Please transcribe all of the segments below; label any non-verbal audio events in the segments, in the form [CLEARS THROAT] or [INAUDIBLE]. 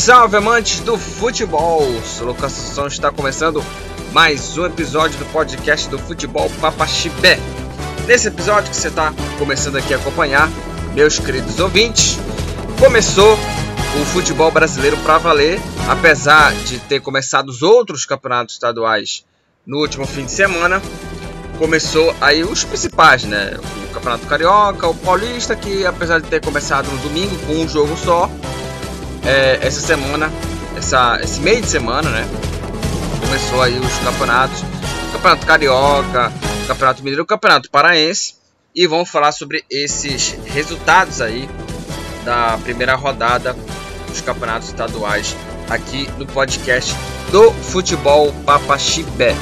Salve amantes do futebol! Locação está começando mais um episódio do podcast do Futebol Papaxibé. Nesse episódio que você está começando aqui a acompanhar, meus queridos ouvintes, começou o futebol brasileiro para valer, apesar de ter começado os outros campeonatos estaduais no último fim de semana. Começou aí os principais, né? O Campeonato Carioca, o Paulista, que apesar de ter começado no domingo com um jogo só, é, essa semana, essa, esse meio de semana, né? Começou aí os campeonatos, Campeonato Carioca, Campeonato Mineiro, Campeonato Paraense, e vamos falar sobre esses resultados aí da primeira rodada dos campeonatos estaduais aqui no podcast do Futebol Papaxibé.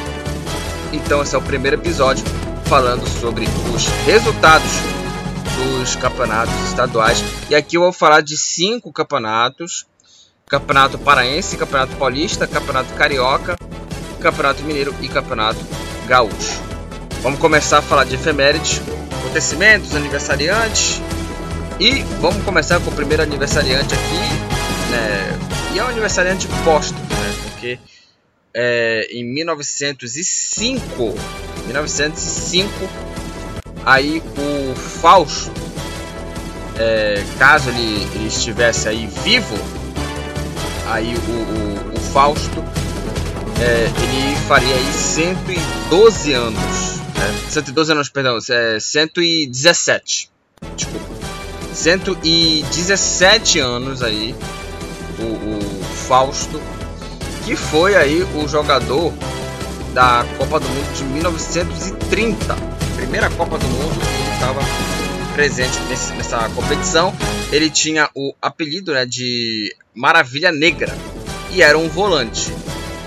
Então esse é o primeiro episódio falando sobre os resultados dos campeonatos estaduais. E aqui eu vou falar de cinco campeonatos: Campeonato Paraense, Campeonato Paulista, Campeonato Carioca, Campeonato Mineiro e Campeonato Gaúcho. Vamos começar a falar de efemérides, acontecimentos, aniversariantes. E vamos começar com o primeiro aniversariante aqui, né? E é um aniversariante póstumo, né? Porque é, em 1905, 1905 aí o Fausto, é, caso ele, ele, estivesse aí vivo, aí o, o, o Fausto, é, ele faria aí 112 anos, né? 112 anos, perdão, é 117, desculpa, 117 anos aí, o, o Fausto, que foi aí o jogador da Copa do Mundo de 1930 primeira Copa do Mundo e ele estava presente nesse, nessa competição. Ele tinha o apelido né, de Maravilha Negra e era um volante.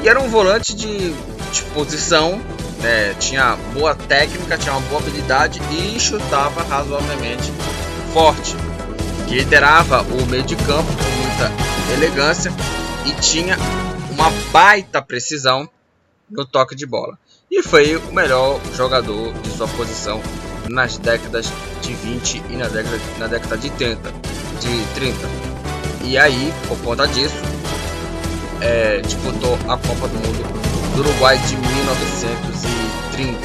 E era um volante de, de posição, né, tinha boa técnica, tinha uma boa habilidade e chutava razoavelmente forte. Que liderava o meio de campo com muita elegância e tinha uma baita precisão no toque de bola e foi o melhor jogador de sua posição nas décadas de 20 e na década, na década de 30, de 30. E aí, por conta disso, é, disputou a Copa do Mundo do Uruguai de 1930.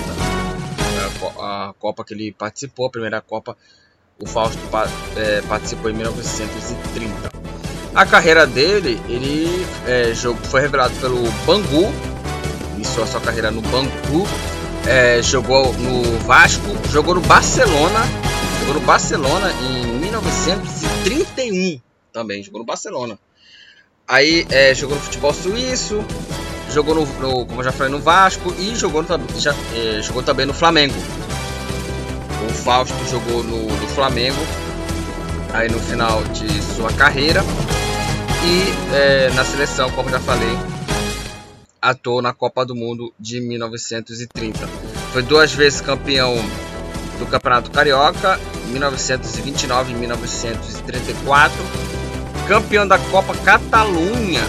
A, a Copa que ele participou, a primeira Copa, o Fausto é, participou em 1930. A carreira dele, ele é, jogo, foi revelado pelo Bangu iniciou a sua carreira no Bangu, é, jogou no Vasco, jogou no Barcelona, jogou no Barcelona em 1931 também, jogou no Barcelona. Aí é, jogou no futebol suíço, jogou no, no, como eu já falei, no Vasco e jogou, no, já, é, jogou também no Flamengo. O Fausto jogou no, no Flamengo aí no final de sua carreira e é, na seleção, como já falei, atuou na Copa do Mundo de 1930. Foi duas vezes campeão do Campeonato Carioca, 1929 e 1934. Campeão da Copa Catalunha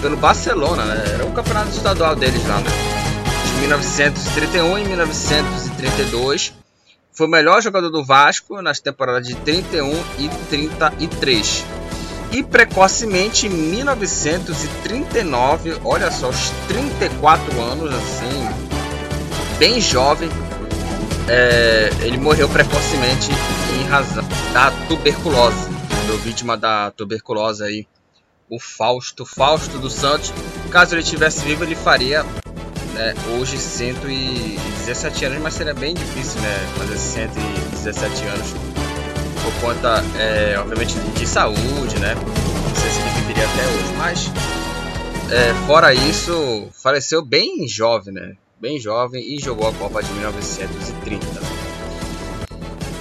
pelo Barcelona, né? era o campeonato estadual deles lá, né? De 1931 e 1932. Foi o melhor jogador do Vasco nas temporadas de 31 e 33 e precocemente em 1939, olha só, aos 34 anos, assim, bem jovem, é, ele morreu precocemente em razão da tuberculose. Foi vítima da tuberculose aí, o Fausto, Fausto dos Santos. Caso ele estivesse vivo, ele faria né, hoje 117 anos, mas seria bem difícil, né, fazer 117 anos por conta, é, obviamente, de saúde, né? Não sei se ele viveria até hoje, mas é, fora isso, faleceu bem jovem, né? Bem jovem e jogou a Copa de 1930.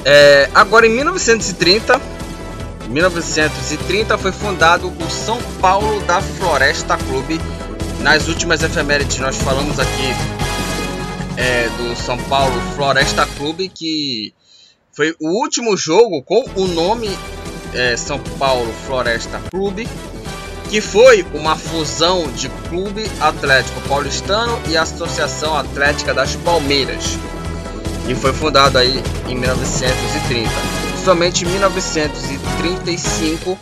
É, agora em 1930, 1930 foi fundado o São Paulo da Floresta Clube. Nas últimas efemérides nós falamos aqui é, do São Paulo Floresta Clube que foi o último jogo com o nome é, São Paulo Floresta Clube, que foi uma fusão de Clube Atlético Paulistano e Associação Atlética das Palmeiras, e foi fundado aí em 1930. Somente em 1935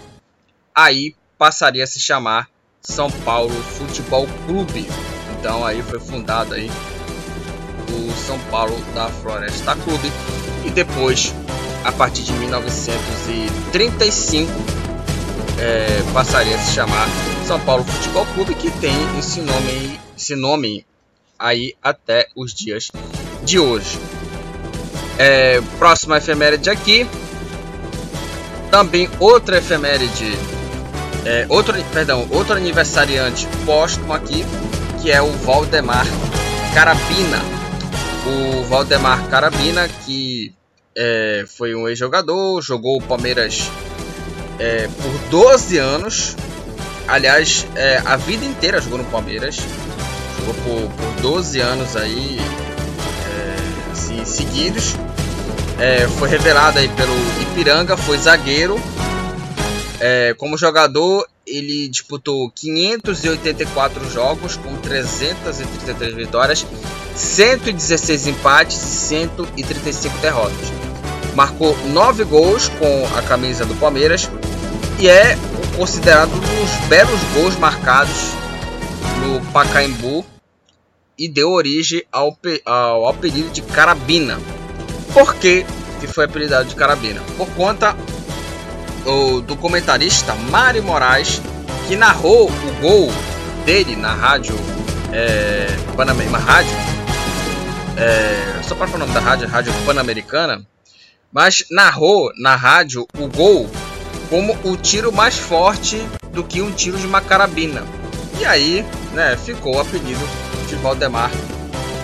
aí passaria a se chamar São Paulo Futebol Clube. Então aí foi fundado aí o São Paulo da Floresta Clube e depois a partir de 1935 é, passaria a se chamar São Paulo Futebol Clube que tem esse nome, esse nome aí até os dias de hoje. É, próxima efeméride aqui. Também outra efeméride. É, outro, perdão, outro aniversariante póstumo aqui, que é o Valdemar Carabina. O Valdemar Carabina, que é, foi um ex-jogador, jogou o Palmeiras é, por 12 anos. Aliás, é, a vida inteira jogou no Palmeiras. Jogou por, por 12 anos aí assim, seguidos. É, foi revelado aí pelo Ipiranga, foi zagueiro. É, como jogador, ele disputou 584 jogos com 333 vitórias, 116 empates e 135 derrotas. Marcou 9 gols com a camisa do Palmeiras e é considerado um dos belos gols marcados no Pacaembu e deu origem ao, ao apelido de Carabina. Por que, que foi apelidado de Carabina? Por conta o, do comentarista Mário Moraes, que narrou o gol dele na rádio é, rádio, é, só para falar o nome da rádio, Rádio Pan-Americana, mas narrou na rádio o gol como o tiro mais forte do que um tiro de uma carabina. E aí, né, ficou o apelido de Valdemar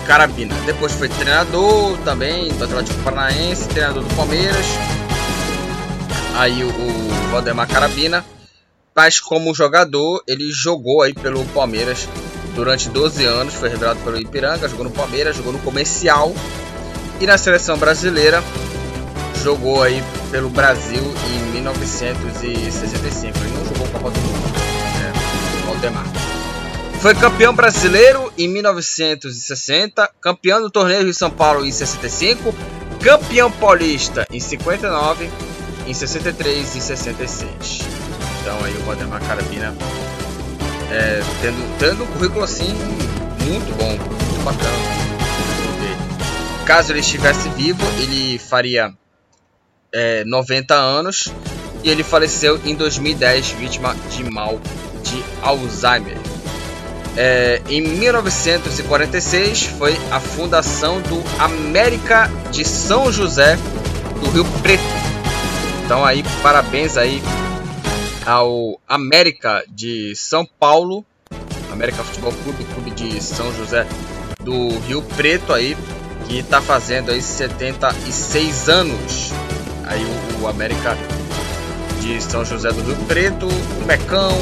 Carabina. Depois foi treinador também do Atlético Paranaense, treinador do Palmeiras. Aí o, Valdemar Carabina. Mas como jogador, ele jogou aí pelo Palmeiras durante 12 anos, foi revelado pelo Ipiranga, jogou no Palmeiras, jogou no Comercial e na seleção brasileira jogou aí pelo Brasil em 1965. Ele não jogou Copa do Mundo, né? Valdemar. Foi campeão brasileiro em 1960, campeão do torneio de São Paulo em 65, campeão paulista em 59, em 63 e 66. Então aí o Valdemar Carabina é, tendo, tendo um currículo assim muito bom, muito bacana. Caso ele estivesse vivo, ele faria é, 90 anos e ele faleceu em 2010 vítima de mal de Alzheimer. É, em 1946 foi a fundação do América de São José do Rio Preto. Então aí parabéns aí ao América de São Paulo, América Futebol Clube, Clube de São José do Rio Preto aí, que está fazendo aí 76 anos. Aí o, o América de São José do Rio Preto, o Mecão,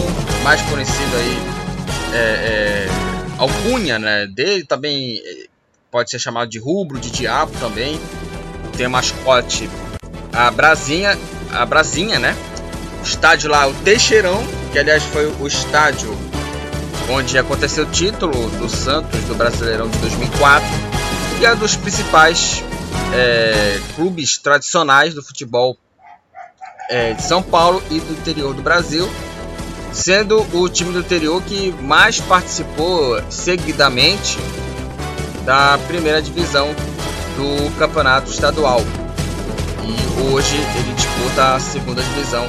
mais conhecido aí é, é, alcunha né, dele também é, pode ser chamado de rubro, de diabo também. Tem mascote a Brasinha, a Brasinha, né? O estádio lá, o Teixeirão, que aliás foi o estádio onde aconteceu o título do Santos do Brasileirão de 2004 e é um dos principais é, clubes tradicionais do futebol é, de São Paulo e do interior do Brasil sendo o time do interior que mais participou seguidamente da primeira divisão do campeonato estadual. E hoje ele disputa a segunda divisão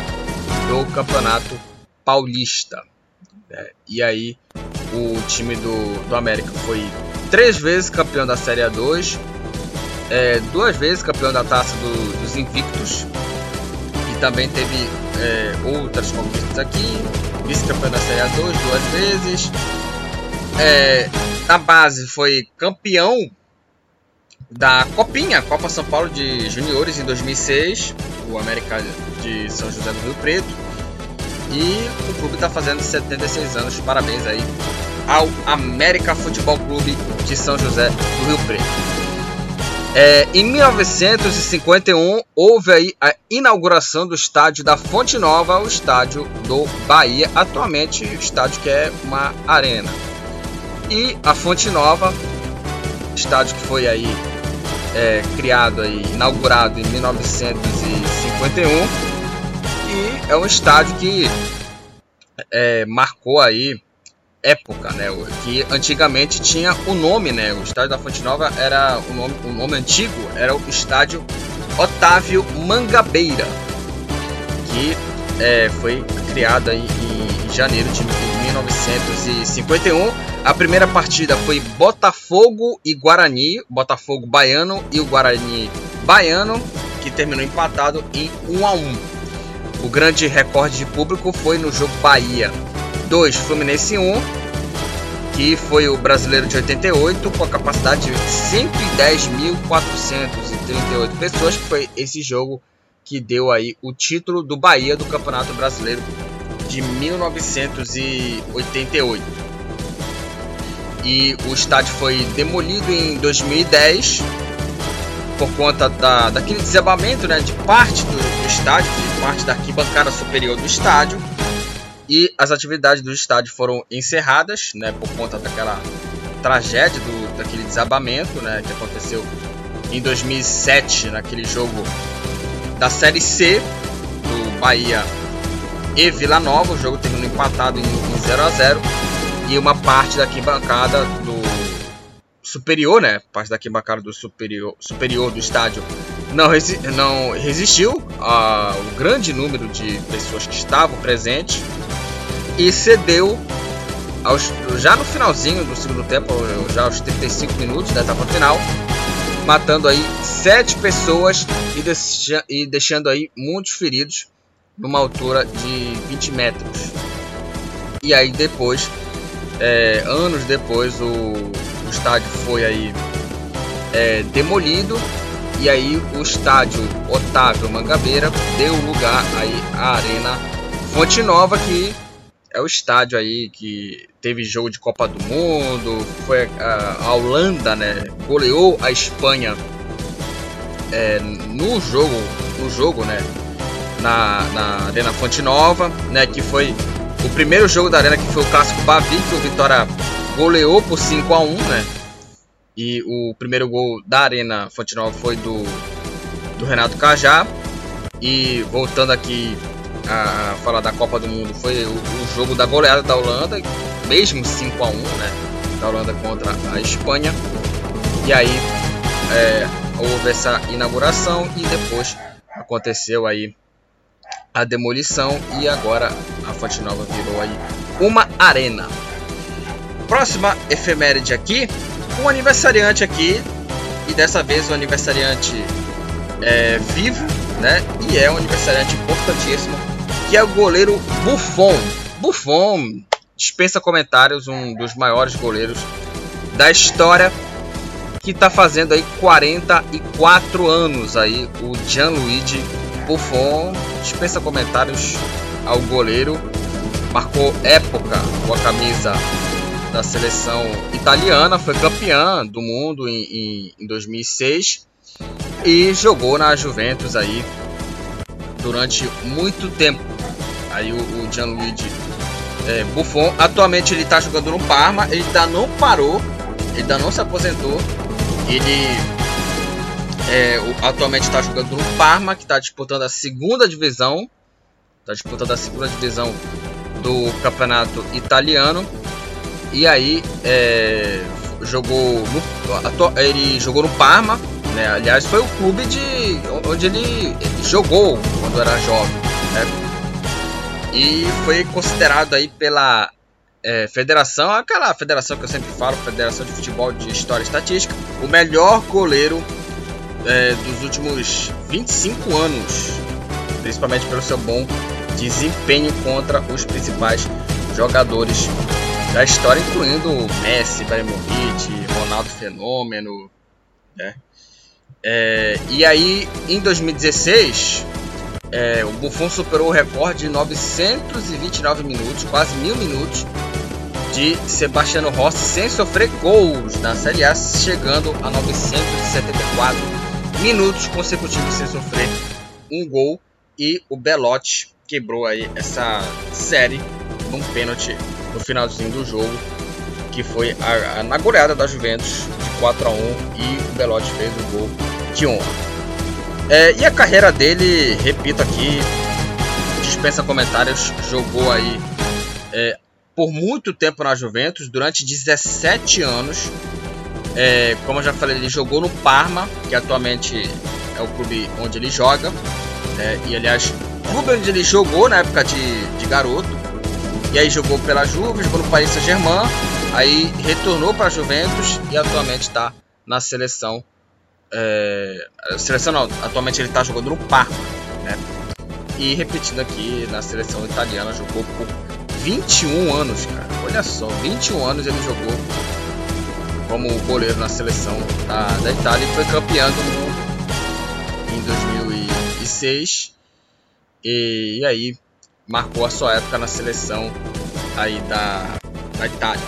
do campeonato paulista. É, e aí o time do, do América foi três vezes campeão da Série A2, é, duas vezes campeão da Taça do, dos Invictos e também teve é, outras conquistas aqui, vice-campeão da Série A2 duas vezes. É, na base foi campeão da Copinha, Copa São Paulo de Juniores em 2006, o América de São José do Rio Preto. E o clube está fazendo 76 anos. Parabéns aí ao América Futebol Clube de São José do Rio Preto. É, em 1951 houve aí a inauguração do estádio da Fonte Nova, o estádio do Bahia, atualmente o estádio que é uma arena. E a Fonte Nova, estádio que foi aí é, criado aí, inaugurado em 1951 e é um estádio que é, marcou aí época, né? Que antigamente tinha o nome, né? O estádio da Fonte Nova era o nome, o nome antigo era o estádio Otávio Mangabeira, que é, foi criado em, em janeiro de 1951. A primeira partida foi Botafogo e Guarani, Botafogo baiano e o Guarani baiano, que terminou empatado em 1 a 1. O grande recorde de público foi no jogo Bahia 2, Fluminense 1, que foi o brasileiro de 88, com a capacidade de 110.438 pessoas, que foi esse jogo que deu aí o título do Bahia do Campeonato Brasileiro de 1988. E o estádio foi demolido em 2010 por conta da, daquele desabamento né, de parte do, do estádio, de parte da arquibancada superior do estádio. E as atividades do estádio foram encerradas né, por conta daquela tragédia do, daquele desabamento né, que aconteceu em 2007, naquele jogo da Série C do Bahia e Vila Nova. O jogo terminou empatado em, em 0 a 0 e uma parte da arquibancada do superior, né, parte da arquibancada do superior, superior do estádio não, resi não resistiu ao grande número de pessoas que estavam presentes e cedeu aos, já no finalzinho do segundo tempo, já aos 35 minutos da etapa final, matando aí sete pessoas e, deixa, e deixando aí muitos feridos numa altura de 20 metros. E aí depois, é, anos depois, o, o, estádio foi aí é, demolido e aí o estádio Otávio Mangabeira deu lugar aí à Arena Fonte Nova que é o estádio aí que teve jogo de Copa do Mundo, foi a, a Holanda, né, goleou a Espanha é, no jogo, no jogo, né, na, na Arena Fonte Nova, né, que foi o primeiro jogo da Arena que foi o clássico Bavi, que o Vitória goleou por 5 a 1, né? E o primeiro gol da Arena Fonte Nova foi do do Renato Cajá. E voltando aqui a falar da Copa do Mundo, foi o, o jogo da goleada da Holanda, mesmo 5 a 1, né? Da Holanda contra a Espanha. E aí é, houve essa inauguração e depois aconteceu aí a demolição e agora a Fonte Nova virou aí uma arena. Próxima efeméride aqui, um aniversariante aqui e dessa vez o aniversariante é vivo, né? E é um aniversariante importantíssimo, que é o goleiro Buffon. Buffon dispensa comentários, um dos maiores goleiros da história que está fazendo aí 44 anos aí o Gianluigi Buffon dispensa comentários ao goleiro, marcou época com a camisa da seleção italiana, foi campeã do mundo em, em, em 2006 e jogou na Juventus aí durante muito tempo. Aí o, o Gianluigi é, Buffon, atualmente ele está jogando no Parma, ele ainda não parou, ele ainda não se aposentou, ele é, atualmente está jogando no Parma, que está disputando a segunda divisão. Está disputando a segunda divisão do campeonato italiano. E aí é, jogou no, ele jogou no Parma, né? Aliás, foi o clube de onde ele, jogou quando era jovem, né? E foi considerado aí pela é, federação, aquela federação que eu sempre falo, Federação de Futebol de História e Estatística, o melhor goleiro é, dos últimos 25 anos, principalmente pelo seu bom desempenho contra os principais jogadores da história, incluindo Messi, Ibrahimovic, Ronaldo Fenômeno, né? É, e aí, em 2016, é, o Buffon superou o recorde de 929 minutos, quase mil minutos, de Sebastiano Rossi sem sofrer gols na Série A, chegando a 974 minutos consecutivos sem sofrer um gol e o Belotti quebrou aí essa série num pênalti no finalzinho do jogo que foi a, a, na goleada da Juventus de 4 a 1 e o Belotti fez o gol de honra. É, e a carreira dele, repito aqui, dispensa comentários, jogou aí é, por muito tempo na Juventus, durante 17 anos. É, como eu já falei, ele jogou no Parma, que atualmente é o clube onde ele joga. É, e aliás, o clube onde ele jogou na época de, de garoto. E aí jogou pela Juve, jogou no Paris Saint-Germain. Aí retornou para a Juventus e atualmente está na seleção. É, seleção não, atualmente ele está jogando no Parma. Né? E repetindo aqui, na seleção italiana, jogou por 21 anos, cara. Olha só, 21 anos ele jogou como goleiro na seleção da, da Itália e foi campeão do mundo em 2006. E, e aí marcou a sua época na seleção aí da, da Itália.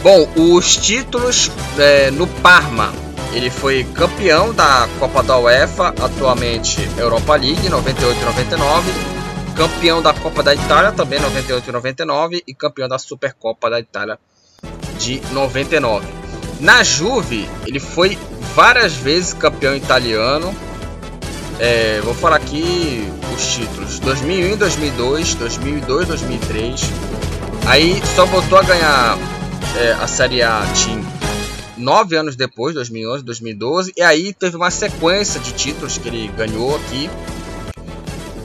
Bom, os títulos é, no Parma ele foi campeão da Copa da UEFA, atualmente Europa League 98 e 99, campeão da Copa da Itália também 98 e 99 e campeão da Supercopa da Itália de 99. Na Juve, ele foi várias vezes campeão italiano. É, vou falar aqui os títulos: 2001, 2002, 2002, 2003. Aí só voltou a ganhar é, a Série A Team nove anos depois, 2011, 2012, e aí teve uma sequência de títulos que ele ganhou aqui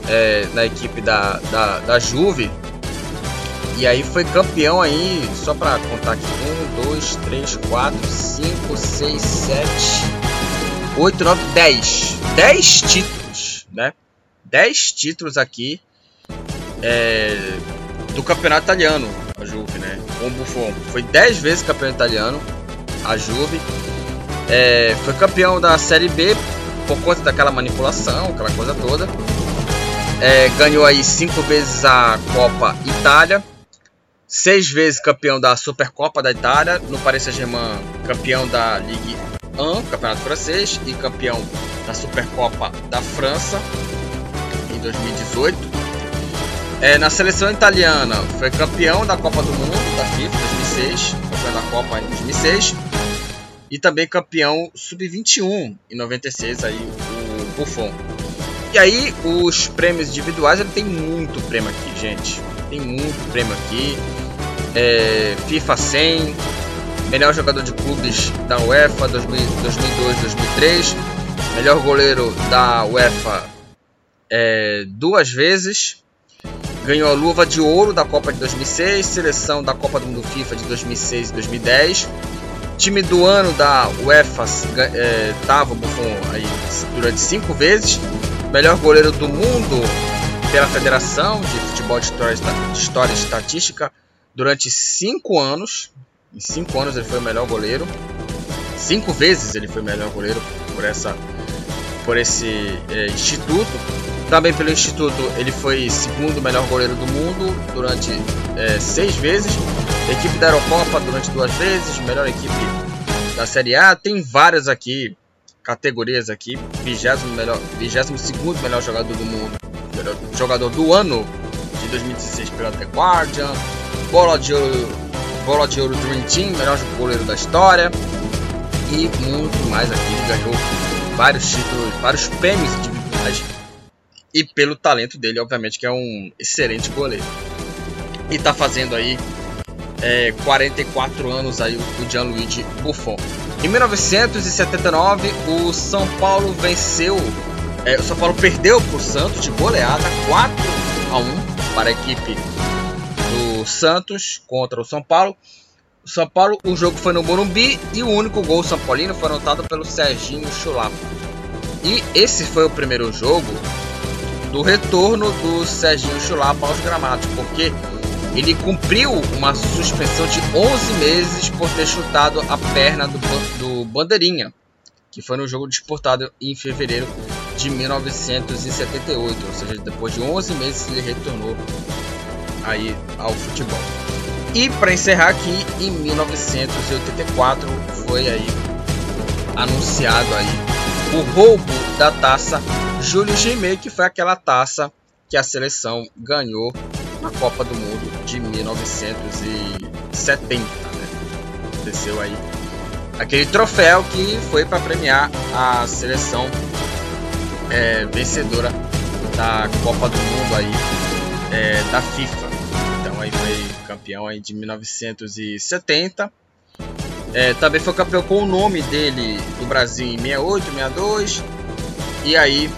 é, na equipe da, da, da Juve. E aí foi campeão aí, só para contar aqui, 1, 2, 3, 4, 5, 6, 7, 8, 9, 10. 10 títulos, né? 10 títulos aqui é, do campeonato italiano, a Juve, né? Com o Buffon. Foi 10 vezes campeão italiano a Juve. É, foi campeão da Série B por conta daquela manipulação, aquela coisa toda. É, ganhou aí cinco vezes a Copa Itália, seis vezes campeão da Supercopa da Itália, no Paris Saint-Germain campeão da Ligue 1, campeonato francês, e campeão da Supercopa da França em 2018. É, na seleção italiana foi campeão da Copa do Mundo da FIFA 2006, campeão da Copa em 2006 e também campeão sub-21 em 96 aí o Buffon. E aí os prêmios individuais ele tem muito prêmio aqui, gente. Tem muito prêmio aqui. É, FIFA 100, melhor jogador de clubes da UEFA 2002-2003, melhor goleiro da UEFA é, duas vezes, ganhou a luva de ouro da Copa de 2006, seleção da Copa do Mundo FIFA de 2006 e 2010 Time do ano da UEFA é, Buffon aí durante cinco vezes. Melhor goleiro do mundo pela Federação de Futebol de História, de História e Estatística durante cinco anos. Em cinco anos ele foi o melhor goleiro. Cinco vezes ele foi o melhor goleiro por essa por esse é, instituto. Também pelo instituto ele foi segundo melhor goleiro do mundo durante é, seis vezes Equipe da Eurocopa durante duas vezes, melhor equipe da Série A. Tem várias aqui, categorias aqui. 20 melhor, 22 melhor jogador do mundo, jogador do ano de 2016 pela The Guardian. Bola de ouro, bola de ouro Dream Team, melhor goleiro da história. E muito mais aqui. Ele ganhou vários títulos, vários prêmios individuais. E pelo talento dele, obviamente, que é um excelente goleiro. E tá fazendo aí é, 44 anos aí o Gianluigi Buffon. Em 1979, o São Paulo venceu, é, o São Paulo perdeu o Santos de goleada 4 a 1 para a equipe do Santos contra o São Paulo. O São Paulo, o jogo foi no Morumbi e o único gol São Paulino foi anotado pelo Serginho Chulapa. E esse foi o primeiro jogo do retorno do Serginho Chulapa aos gramados, porque ele cumpriu uma suspensão de 11 meses por ter chutado a perna do, do Bandeirinha, que foi no jogo disputado em fevereiro de 1978, ou seja, depois de 11 meses ele retornou aí ao futebol. E para encerrar aqui, em 1984 foi aí anunciado aí o roubo da taça Júlio Gimei, que foi aquela taça que a seleção ganhou na Copa do Mundo de 1970. Né? Aconteceu aí aquele troféu que foi para premiar a seleção é, vencedora da Copa do Mundo aí é, da FIFA. aí foi campeão aí de 1970. É, também foi campeão com o nome dele do Brasil em 68, 62. E aí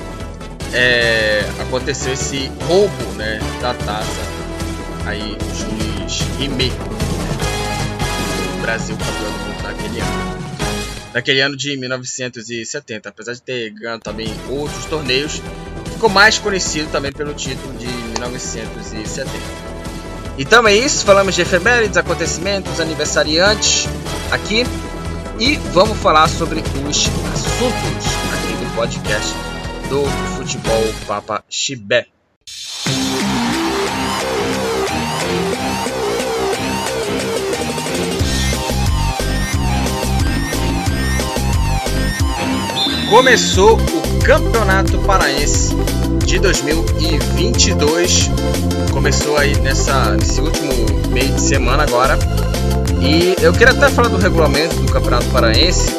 é, aconteceu esse roubo né, da taça. Aí Jules Rimet, né, Brasil campeão do mundo naquele ano. Naquele ano de 1970, apesar de ter ganho também outros torneios, ficou mais conhecido também pelo título de 1970. Então é isso, falamos de efemérides, acontecimentos, aniversariantes aqui e vamos falar sobre os assuntos aqui do podcast do Futebol Papa Chibé. Começou o Campeonato Paraense de 2022. Começou aí nessa, nesse último meio de semana agora. E eu queria até falar do regulamento do Campeonato Paraense.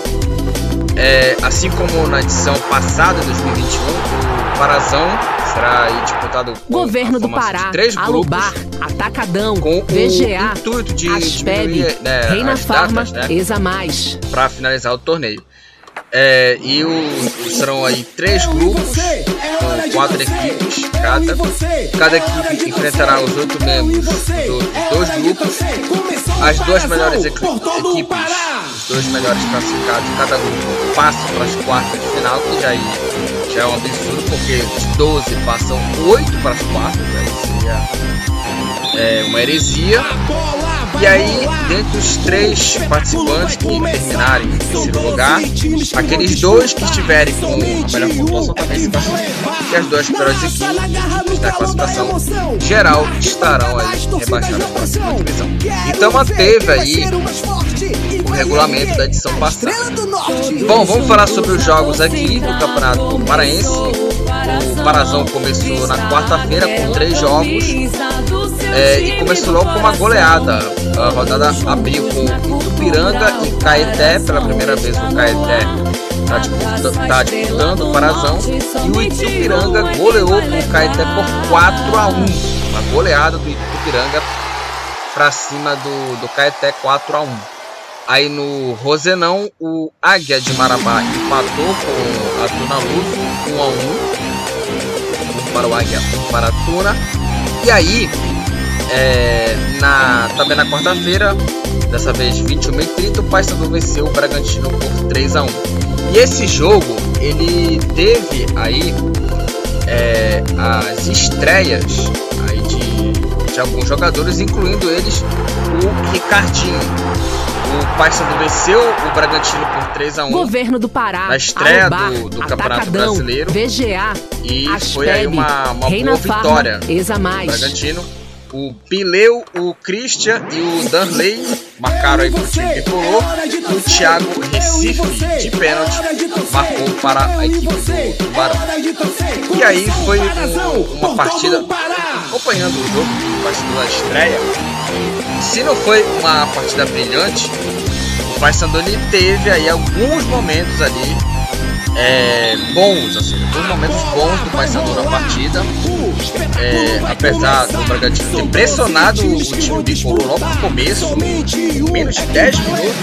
É, assim como na edição passada, 2021, o Parazão será aí disputado com Governo do Pará, três Alubar, Atacadão, com VGA, o intuito de Aspeb, né, Reina Farma, datas, né, Exa Mais. para finalizar o torneio. É, e o, serão aí três grupos com quatro equipes cada. Cada equipe enfrentará os oito membros dos dois grupos. As duas melhores equi equipes, os dois melhores classificados de cada grupo passam para as quartas de final, que já, já é um absurdo, porque de 12 passam 8 para as quartas, né? seria é, uma heresia. E aí, dentre os três participantes que terminarem em terceiro lugar, aqueles dois que estiverem com a melhor pontuação também se classificam. E as duas piores equipes da classificação geral estarão aí rebaixadas para a segunda divisão. Então manteve aí o regulamento da edição passada. Bom, vamos falar sobre os jogos aqui do Campeonato Paraense. O Parazão começou na quarta-feira com três jogos é, e começou logo com uma goleada. A rodada abriu com Itupiranga e Caeté, pela primeira vez o Caeté está disputando, tá disputando o Parazão. E o Itupiranga goleou o Caeté por 4 a 1 uma goleada do Itupiranga para cima do, do Caeté 4 a 1 Aí no Rosenão, o Águia de Marabá empatou com a Tuna Luz 1 a 1 um para o Águia, para a Tuna. E aí, é, na, também na quarta-feira, dessa vez 21 e 30, o Paysandu venceu o Bragantino por 3 a 1 E esse jogo, ele teve aí é, as estreias aí de, de alguns jogadores, incluindo eles o Ricardinho. O Paysandu venceu o Bragantino por 3 a 1 Governo do Pará, na estreia Alubar, do, do Campeonato Brasileiro. VGA, E Aspeb, foi aí uma, uma boa Farma, vitória Exa do Mais. Bragantino. O Pileu, o Christian e o Danley marcaram aí pro time tricolor. E o Thiago Recife, de pênalti, marcou para a equipe do Tubarão. E aí foi um- uma partida, acompanhando o jogo, partida da estreia. Se não foi uma partida brilhante, o Paysandu teve aí alguns momentos ali é, bons, assim, momentos bons do Paysandu na partida. É, apesar do Bragantino ter pressionado o time bicolor logo no começo, menos de 10 minutos,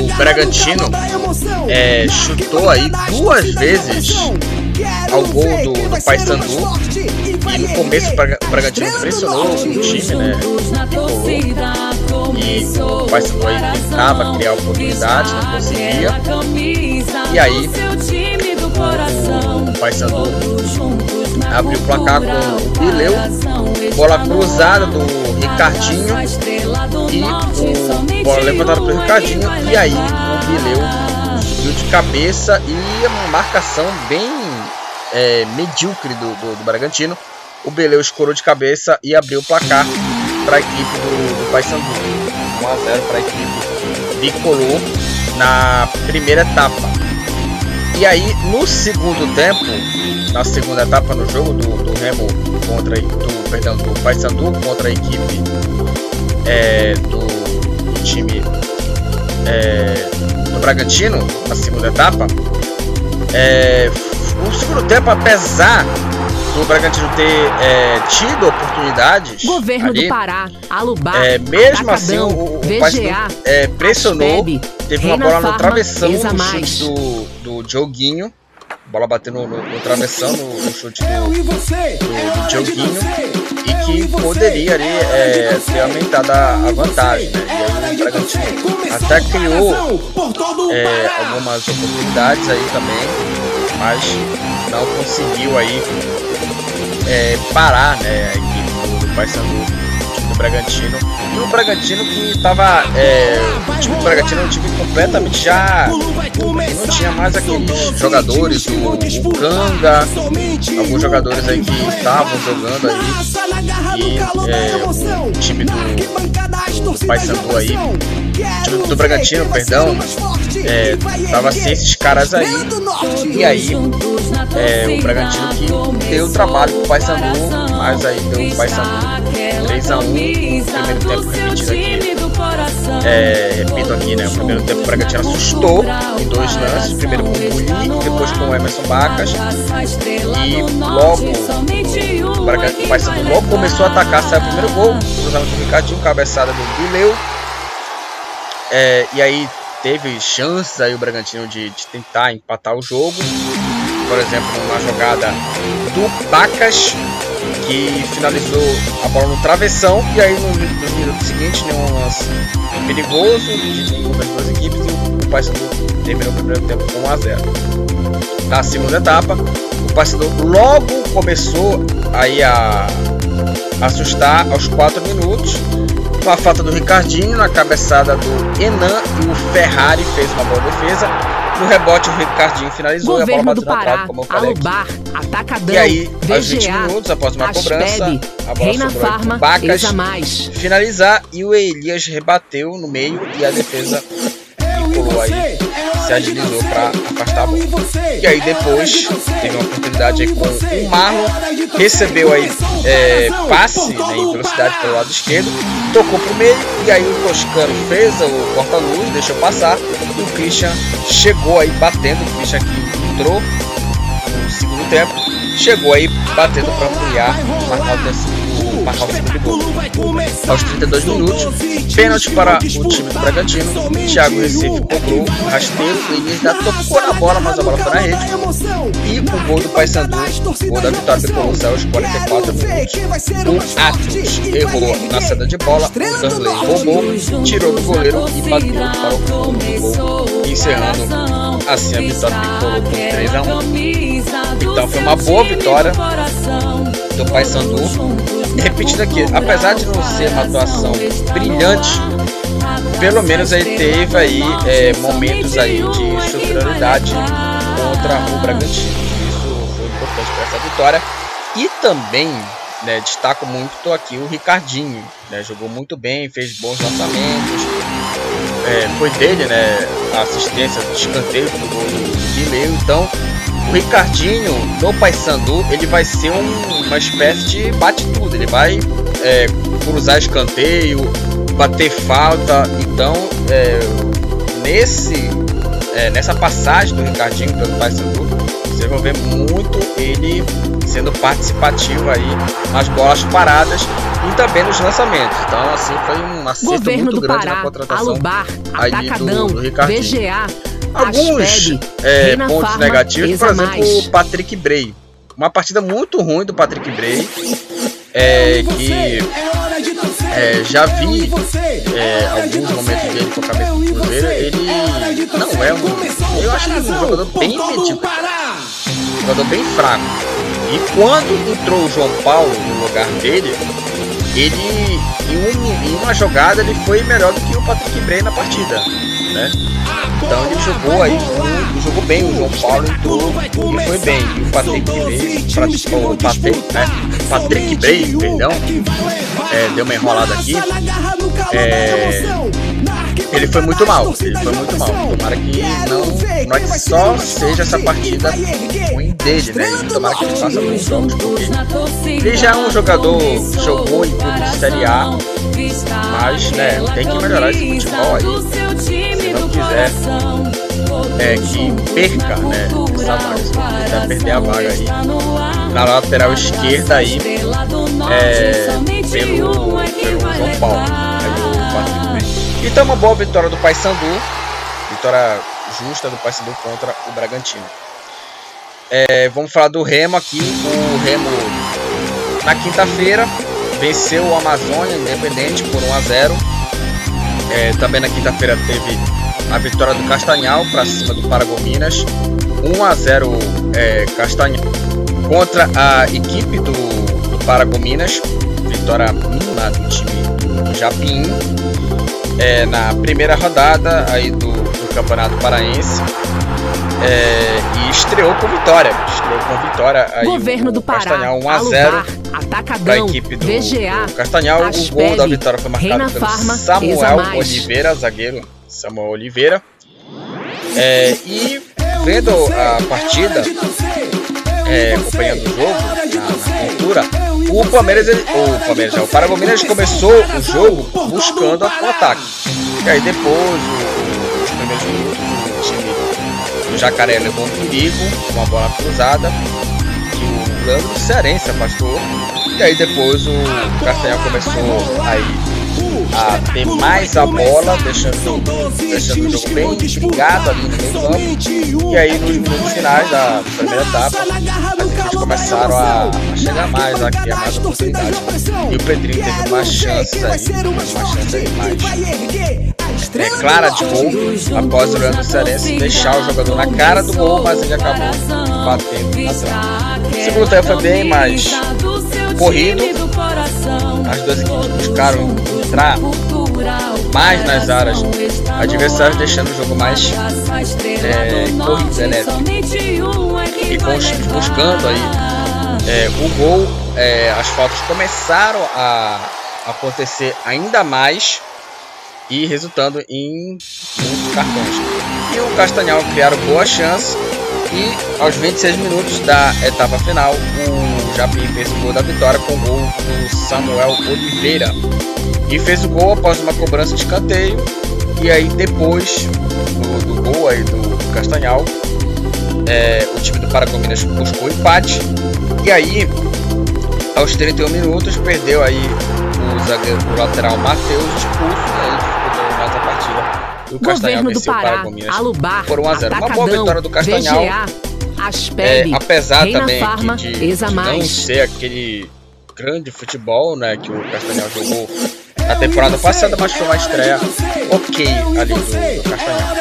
o, Bragantino é, chutou aí duas vezes ao gol do, do Paysandu. E no começo o Bragantino pressionou o time, né? E Paysandu aí tentava criar oportunidades, não conseguia. E aí o Paysandu abriu o placar com o Bileu, bola cruzada do Ricardinho e o bola levantada pelo Ricardinho e aí o Bileu subiu de cabeça e uma marcação bem é, medíocre do, do, do Bragantino. O Beleu escorou de cabeça e abriu o placar para a equipe do, do Paysandu. 1 a 0 para a equipe bicolor na primeira etapa. E aí no segundo tempo, na segunda etapa no jogo do, do Remo contra do perdão do Paysandu contra a equipe é, do, do time é, do Bragantino na segunda etapa, é, o segundo tempo apesar do Bragantino ter é, tido oportunidades. Governo ali, do Pará, Alubar, é, mesmo Atacadão, assim, o, o VGA, Paysandu é, pressionou. Aspeb, Teve uma bola no travessão Mais. chute do, do Dioguinho. Bola batendo no, no travessão no, no chute do, do de Dioguinho. E que poderia ali é, ter aumentado a, a vantagem. Né? É E aí o Bragantino até criou é, algumas oportunidades aí também, mas não conseguiu aí é, parar né, a equipe do Paysandu, o do Bragantino. E o Bragantino que estava. É, o time do Bragantino é um time completamente já. Não tinha mais aqueles jogadores, o, o alguns jogadores aí que estavam jogando aí. E é, o time do, do Paysandu aí, time do Bragantino, perdão, é, tava sem esses caras aí. E aí, é, o Bragantino que deu trabalho pro Paysandu, mas aí deu o Paysandu 3x1 primeiro tempo repetido aqui. É, repito aqui, né? O primeiro tempo o Bragantino assustou em dois lances, primeiro com o Muli, depois com o Emerson Bacas. E logo o, o Paysandu logo começou a atacar, saiu o primeiro gol, cruzamento do Ricardinho, cabeçada do Bileu. É, e aí teve chances aí o Bragantino de, de tentar empatar o jogo. Por exemplo, uma jogada do Bacas, que finalizou a bola no travessão. E aí no, nos minutos seguintes, nenhum lance perigoso de nenhuma das duas equipes. E o Paysandu terminou o primeiro tempo com 1 a 0 Na segunda etapa, o Paysandu logo começou aí a assustar aos 4 minutos. Com a falta do Ricardinho na cabeçada do Enan e o Ferrari fez uma boa defesa. No rebote, o Ricardinho finalizou e a bola Governo do bateu na trave, como eu falei. Alubar, Atacadão, E aí, aos 20 VGA, minutos, após uma cobrança, Aspeb, a bola Reina sobrou Farma, Bacas finalizar e o Elias rebateu no meio e a defesa pulou aí, se agilizou para afastar a bola. E aí depois teve uma oportunidade aí com o Marlon, recebeu aí é, passe né, em velocidade pelo lado esquerdo, tocou pro meio e aí o Toscano fez o corta-luz, deixou passar e o Christian chegou aí batendo, o Christian que entrou no segundo tempo, chegou aí batendo para ampliar, marcar o terceiro, marcar o segundo gol. Aos 32 minutos, pênalti para o time do Bragantino. Thiago Recife cobrou o rasteiro. O Elias ainda tocou na bola, mas a bola foi na rede. E o gol do Paysandu, gol da vitória tricolor, saiu aos 44 minutos. O Atos errou na saída de bola. O Danley roubou, tirou do goleiro e bateu para o fundo do gol, encerrando assim a vitória tricolor por 3 a 1. Então foi uma boa vitória do Paysandu. Repetindo aqui, apesar de não ser uma atuação brilhante, pelo menos ele teve aí é, momentos aí de superioridade contra o Bragantino. Isso foi importante para essa vitória. E também né, destaco muito aqui o Ricardinho, né, jogou muito bem, fez bons lançamentos. É, foi dele né, a assistência de escanteio pro gol do Guilherme. Então o Ricardinho no Paysandu ele vai ser um, uma espécie de bate tudo. Ele vai é, cruzar escanteio, bater falta. Então é, nesse é, nessa passagem do Ricardinho pelo Paysandu você vai ver muito ele sendo participativo aí nas bolas paradas e também nos lançamentos. Então assim foi um acerto Governo muito do grande Pará, na contratação. Alubar, aí do- Atacadão, do Ricardinho. VGA, alguns é, pontos Farma, negativos, por exemplo, Mais. o Patrick Bray. Uma partida muito ruim do Patrick Bray. É, que é, já vi é, alguns momentos dele com a cabeça do Cruzeiro. Ele não é um. Eu acho ele um jogador bem medíocre, um jogador bem fraco. E quando entrou o João Paulo no lugar dele, ele em, um- uma jogada ele foi melhor do que o Patrick Bray na partida, né? Então ele jogou aí, muito, jogou bem o João Paulo entrou e foi bem. E o Patrick Bray, Patrick, o Patrick, né? Patrick Bray, perdão, é, deu uma enrolada aqui. É, ele foi muito mal, ele foi muito mal. Tomara que não, não é que só seja essa partida ruim dele, né? Tomara que ele faça bons jogos, porque ele já é um jogador, jogou em clube de Série A, mas né, tem que melhorar esse futebol aí. ele não quiser é, que perca né, essa vaga, se não quiser perder a vaga aí na lateral esquerda aí é, pelo, pelo João Paulo. Aí, então uma boa vitória do Paysandu, vitória justa do Paysandu contra o Bragantino. É, vamos falar do Remo aqui, o Remo na quinta-feira venceu o Amazônia Independente por 1 a 0. É, também na quinta-feira teve a vitória do Castanhal para cima do Paragominas, 1 a 0 é, Castanhal contra a equipe do, do Paragominas, vitória mínima do time do Japim. É, na primeira rodada aí do, do Campeonato Paraense é, e estreou com vitória. Estreou com vitória aí Governo do Pará, Castanhal 1 a 0 Atacadão, para a equipe do, VGA, do Castanhal. O gol da vitória foi marcado Reina pelo Farma, Samuel Oliveira, zagueiro Samuel Oliveira. É, e vendo a partida, é, acompanhando o jogo na, na cultura, o Palmeiras, ele, o Palmeiras, o Paragominas começou o jogo buscando o ataque. E aí depois, o, os primeiros minutos, o Jacaré levou um perigo, uma bola cruzada, que o Leandro Cearense afastou. E aí depois o Castanhal começou aí a ter mais a bola, deixando, deixando o jogo bem ligado ali no meio campo. E aí nos minutos finais da primeira etapa, eles começaram a, a chegar mais, a criar mais oportunidades. E o Pedrinho teve mais chances aí, uma chance aí mais é, clara de gol, após o Leandro Cearense deixar o jogador na cara do gol, mas ele acabou batendo na trave. O segundo tempo foi bem mais corrido, as duas equipes buscaram entrar mais nas áreas adversárias, deixando o jogo mais é, corrido, elétrico. E com, buscando aí é, o gol, é, as faltas começaram a acontecer ainda mais e resultando em muitos cartões. E o Castanhal criaram boa chance e aos 26 minutos da etapa final, o Japim fez o gol da vitória com o gol do Samuel Oliveira. E fez o gol após uma cobrança de escanteio. E aí depois do, do gol aí do, do Castanhal, é, o time do Paragominas buscou empate. E aí, aos 31 minutos, perdeu aí o zagueiro o lateral Matheus expulso, e aí disputou mais a partida. E o Castanhal Governo do venceu o Pará, Paragominas Alubar, por 1 a 0. Uma boa vitória do Castanhal. VGA, É, Aspeb, apesar Reina também Farma, de, de não ser aquele grande futebol né, que o Castanhal jogou na temporada passada, mas foi uma estreia ok ali do, do Castanhal.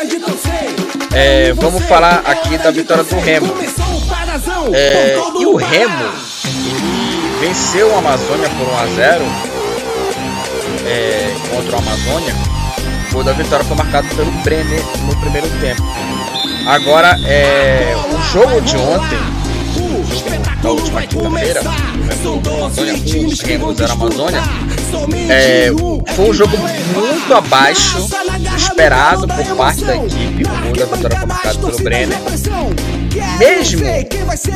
É, vamos falar aqui da vitória do Remo. É, e o Remo venceu o Amazônia por 1 a 0 é, contra o Amazônia. O da vitória foi marcado pelo Brenner no primeiro tempo. Agora, é, o jogo de ontem, da última quinta-feira, Amazônia. 1, Remo 0 Amazônia, é, foi um jogo muito abaixo do esperado por parte da equipe. O gol da vitória foi marcado pelo Brenner. Mesmo se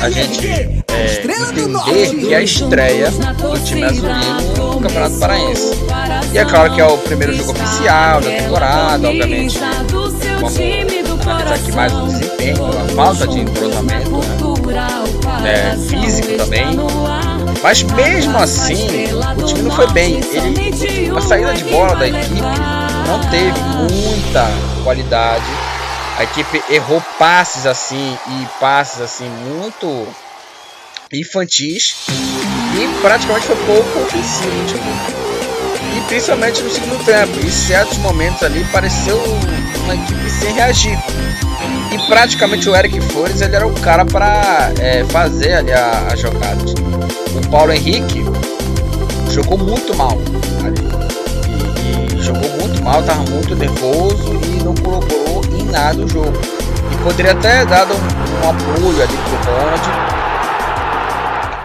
a gente é, entender que é a estreia do time azulino no Campeonato Paraense. E é claro que é o primeiro jogo oficial da temporada, obviamente. Vamos analisar aqui mais o desempenho, a falta de entrosamento é, físico também. Mas mesmo assim, o time não foi bem. Ele, a saída de bola da equipe não teve muita qualidade. A equipe errou passes assim e passes assim muito infantis e praticamente foi pouco ofensivo. E principalmente no segundo tempo. Em certos momentos ali pareceu uma equipe sem reagir. E praticamente o Eric Flores ele era o cara para é, fazer ali a, a jogada. O Paulo Henrique jogou muito mal ali. E, e jogou muito mal, estava muito nervoso e não colaborou em nada o jogo. E poderia até dado um, um apoio ali pro Ronald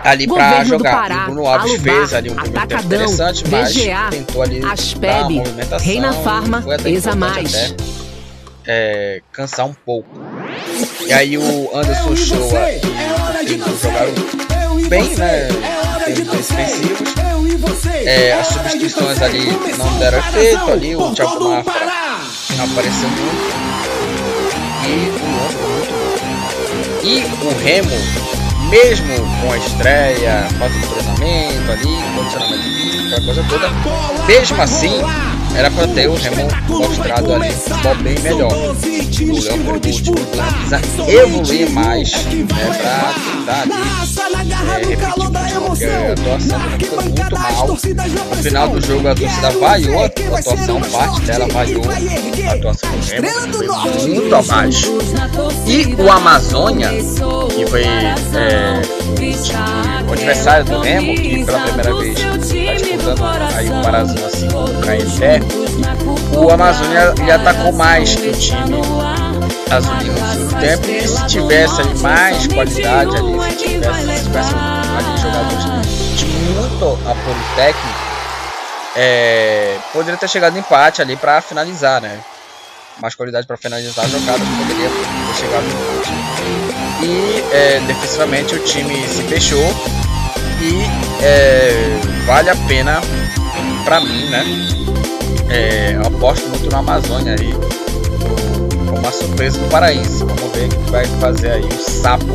ali para jogar. Pará, o Bruno Alves Alubar, fez ali um Atacadão, interessante, mas VGA, tentou ali dar uma Aspeb, movimentação. Reina Farma, Exa Mais. até, é, cansar um pouco. E aí o Anderson o Pinto jogaram bem, né? Termos defensivos. é, as substituições ali não deram efeito, ali o Thiago Mafra não apareceu muito. E o. E o Remo, mesmo com a estreia, fazendo treinamento ali, condicionamento físico, aquela coisa toda, mesmo assim, era para ter o Remo mostrado ali futebol bem melhor. O Leão pelo último precisa evoluir mais né, para tentar ali é, repetir porque a atuação foi muito mal. No final do jogo a torcida vaiou a atuação, parte dela vaiou a atuação do Remo, foi muito abaixo. E o Amazônia, que foi é, o adversário do Remo, que pela primeira vez aí o Parazão assim com o Caeté, o Amazônia ele atacou mais que o time. azulino no segundo tempo e se tivesse ali mais qualidade ali, se tivesse, se tivesse ali jogadores de muito apoio técnico, é, poderia ter chegado empate ali para finalizar, né? Mais qualidade para finalizar a jogada poderia ter chegado no. E é, defensivamente o time se fechou e é, vale a pena para mim, né? É, eu aposto muito na Amazônia aí. Uma surpresa do Paraense. Vamos ver o que vai fazer aí o sapo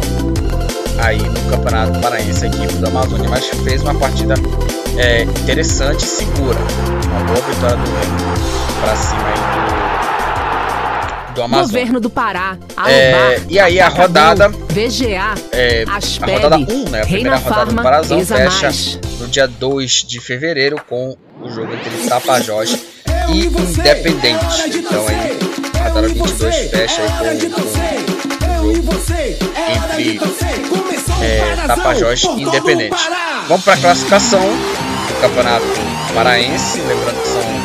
aí no Campeonato Paraense, a equipe do Amazônia, mas fez uma partida é, interessante e segura. Uma boa vitória do para cima aí do, do Amazônia. Governo do Pará, Alubar, É, e aí a rodada, VGA, é, a Aspeb, rodada 1, né, a primeira Reina rodada do Farma, Parazão fecha Examais. no dia 2 de fevereiro com o jogo entre Tapajós e Independente. Então aí, a rodada 22 fecha aí com, com entre é, Tapajós e Independente. Vamos para a classificação do Campeonato Paraense, lembrando que são?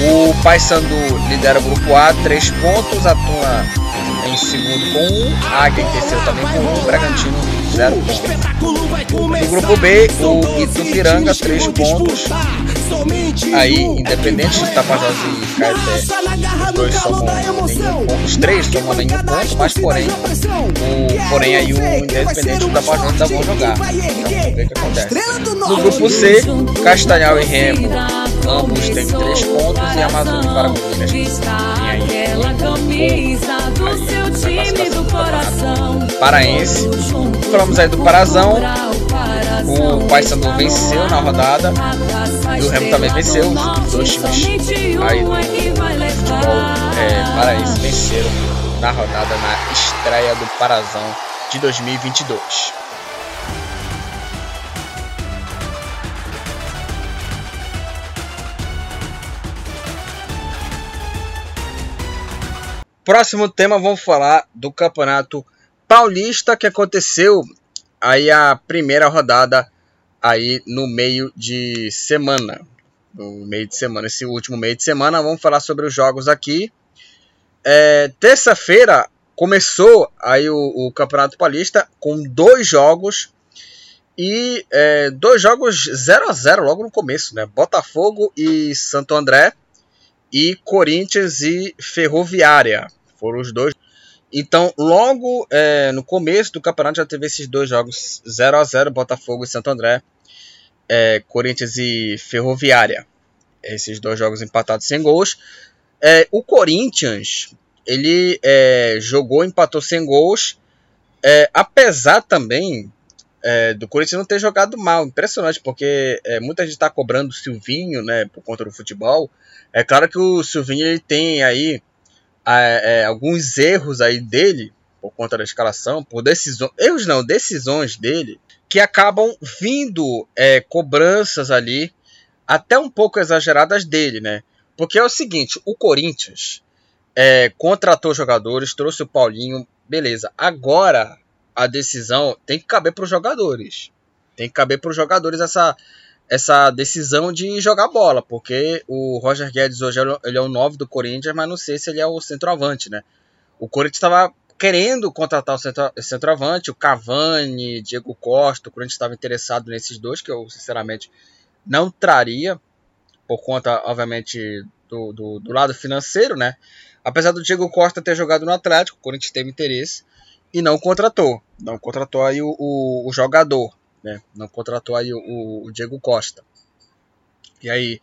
O Paysandu lidera o grupo A, 3 pontos, a Tuna em segundo com 1, um, Águia em terceiro também com 1, um, Bragantino 0 pontos. No grupo B, o Itupiranga 3 pontos. Aí, independente de Tapajós e Caeté, dois somam nenhum ponto, os três somam nenhum ponto, mas porém, o, porém aí o Independente e o Tapajós ainda vão jogar. Então vamos ver o que acontece. No grupo C, Castanhal e Remo, ambos têm 3 pontos e Amazônia e Paragominas tem aí um ponto. Aí, na classificação do Campeonato Paraense. Falamos aí do Parazão. O Paysandu venceu na rodada e o Remo também venceu. Os dois times aí do futebol é, paraense venceram na rodada na estreia do Parazão de 2022. Próximo tema, vamos falar do Campeonato Paulista que aconteceu aí a primeira rodada aí no meio de semana. No meio de semana, esse último meio de semana, vamos falar sobre os jogos aqui. É, Terça-feira começou aí o, o, Campeonato Paulista com dois jogos e é, dois jogos 0 a 0 logo no começo, né? Botafogo e Santo André e Corinthians e Ferroviária foram os dois. Então, logo é, no começo do campeonato já teve esses dois jogos 0 a 0 Botafogo e Santo André, é, Corinthians e Ferroviária. Esses dois jogos empatados sem gols. É, o Corinthians ele é, jogou, empatou sem gols, é, apesar também é, do Corinthians não ter jogado mal. Impressionante, porque muita gente está cobrando o Silvinho, né, por conta do futebol. É claro que o Silvinho ele tem aí é, alguns erros aí dele por conta da escalação, por decisões, erros não, decisões dele que acabam vindo é, cobranças ali até um pouco exageradas dele, né? Porque é o seguinte, o Corinthians é, contratou jogadores, trouxe o Paulinho, beleza. Agora a decisão tem que caber para os jogadores, tem que caber para os jogadores essa essa decisão de jogar bola, porque o Roger Guedes hoje ele é o 9 do Corinthians, mas não sei se ele é o centroavante, né? O Corinthians estava querendo contratar o centro, centroavante, o Cavani, Diego Costa, o Corinthians estava interessado nesses dois, que eu sinceramente não traria, por conta, obviamente, do, do, do lado financeiro, né? Apesar do Diego Costa ter jogado no Atlético, o Corinthians teve interesse e não contratou. Não contratou aí o, o, o jogador né? Não contratou aí o, o Diego Costa. E aí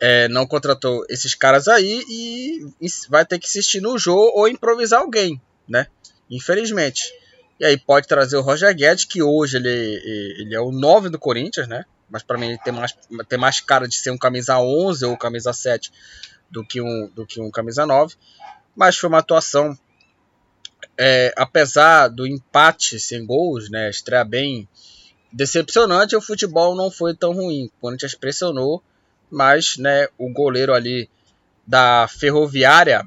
é, não contratou esses caras aí e, e vai ter que assistir no jogo ou improvisar alguém, né? Infelizmente. E aí pode trazer o Roger Guedes, que hoje ele, ele é o 9 do Corinthians, né? Mas para mim ele tem mais, tem mais cara de ser um camisa 11 ou camisa 7 do que um, do que um camisa 9. Mas foi uma atuação, é, apesar do empate sem gols, né? Estreia bem decepcionante, o futebol não foi tão ruim. O Corinthians pressionou mas né, o goleiro ali da Ferroviária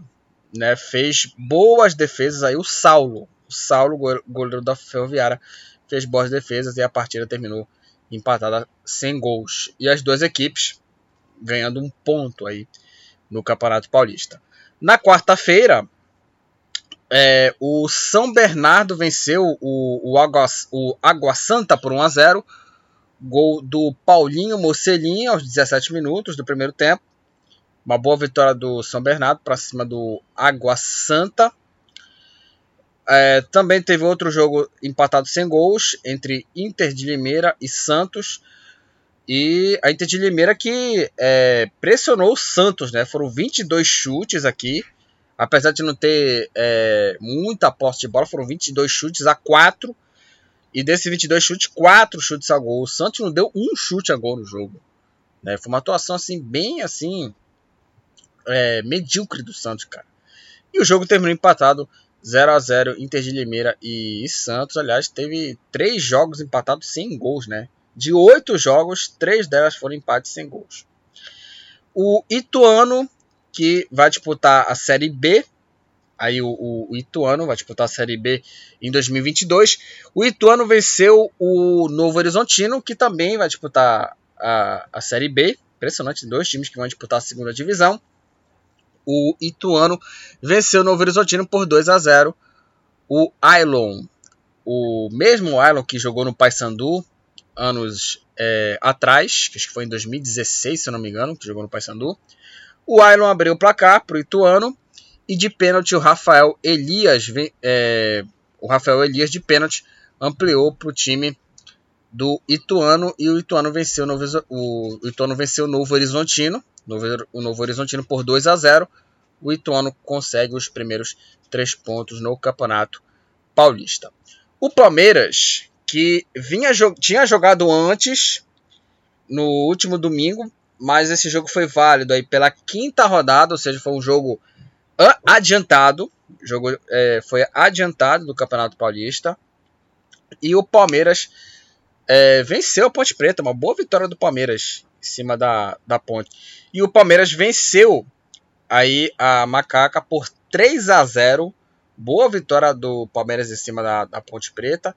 né, fez boas defesas aí, o Saulo, o Saulo, goleiro da Ferroviária, fez boas defesas e a partida terminou empatada sem gols. E as duas equipes ganhando um ponto aí no Campeonato Paulista. Na quarta-feira, é, o São Bernardo venceu o, o, Água, o Água Santa por 1 a 0 Gol do Paulinho Mocelinho aos 17 minutos do primeiro tempo. Uma boa vitória do São Bernardo para cima do Água Santa. É, também teve outro jogo empatado sem gols entre Inter de Limeira e Santos. E a Inter de Limeira que é, pressionou o Santos, né? Foram 22 chutes aqui. Apesar de não ter é, muita posse de bola, foram 22 chutes a 4 e desses 22 chutes, 4 chutes a gol. O Santos não deu um chute a gol no jogo. Né? Foi uma atuação assim, bem assim, é, medíocre do Santos, cara. E o jogo terminou empatado 0 a 0 Inter de Limeira e Santos. Aliás, teve três jogos empatados sem gols, né? De oito jogos, três delas foram empates sem gols. O Ituano, que vai disputar a Série B, aí o, o, o, Ituano vai disputar a Série B em 2022. O Ituano venceu o Novo Horizontino, que também vai disputar a, a Série B. Impressionante, dois times que vão disputar a segunda divisão. O Ituano venceu o Novo Horizontino por 2 a 0. O Ailon, o mesmo Ailon que jogou no Paysandu anos é, atrás, acho que foi em 2016, se eu não me engano, que jogou no Paysandu. O Ailon abriu o placar para o Ituano e de pênalti, o Rafael Elias, é, o Rafael Elias de pênalti ampliou para o time do Ituano e o Ituano venceu o, o, o Ituano venceu o Novo Horizontino, Novo, o Novo Horizontino por 2 a 0. O Ituano consegue os primeiros três pontos no Campeonato Paulista. O Palmeiras, que vinha, tinha jogado antes, no último domingo, mas esse jogo foi válido aí pela quinta rodada, ou seja, foi um jogo adiantado. Jogo é, foi adiantado do Campeonato Paulista. E o Palmeiras é, venceu a Ponte Preta. Uma boa vitória do Palmeiras em cima da, da Ponte. E o Palmeiras venceu aí a Macaca por 3 a 0. Boa vitória do Palmeiras em cima da, da Ponte Preta.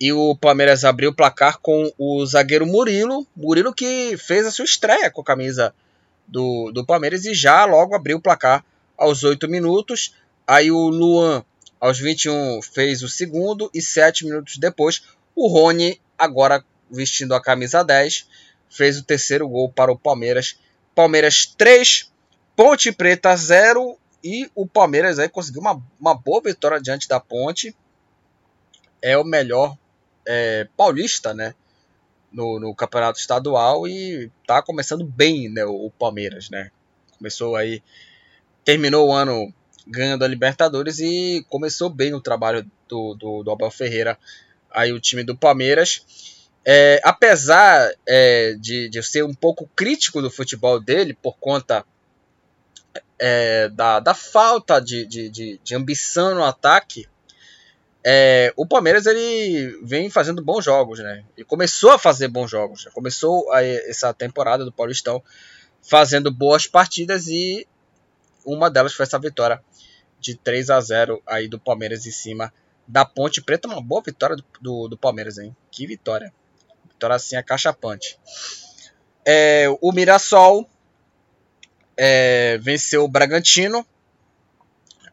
E o Palmeiras abriu o placar com o zagueiro Murilo. Murilo que fez a sua estreia com a camisa do, do Palmeiras e já logo abriu o placar aos 8 minutos. Aí o Luan, aos 21, fez o segundo. E 7 minutos depois, o Rony, agora vestindo a camisa 10, fez o terceiro gol para o Palmeiras. Palmeiras 3, Ponte Preta 0. E o Palmeiras aí conseguiu uma, uma boa vitória diante da Ponte. É o melhor é, paulista, né? No, no, campeonato estadual e tá começando bem né, o, o Palmeiras, né? Começou aí terminou o ano ganhando a Libertadores e começou bem o trabalho do, do, do Abel Ferreira, aí o time do Palmeiras. É, apesar é, de, de ser um pouco crítico do futebol dele por conta é, da, da falta de, de, de, de, ambição no ataque, é, o Palmeiras ele vem fazendo bons jogos, né? Ele começou a fazer bons jogos, começou a, essa temporada do Paulistão fazendo boas partidas e uma delas foi essa vitória de 3 a 0 aí do Palmeiras em cima da Ponte Preta. Uma boa vitória do, do, do Palmeiras, hein? Que vitória. Vitória assim acachapante. É, o Mirassol é, venceu o Bragantino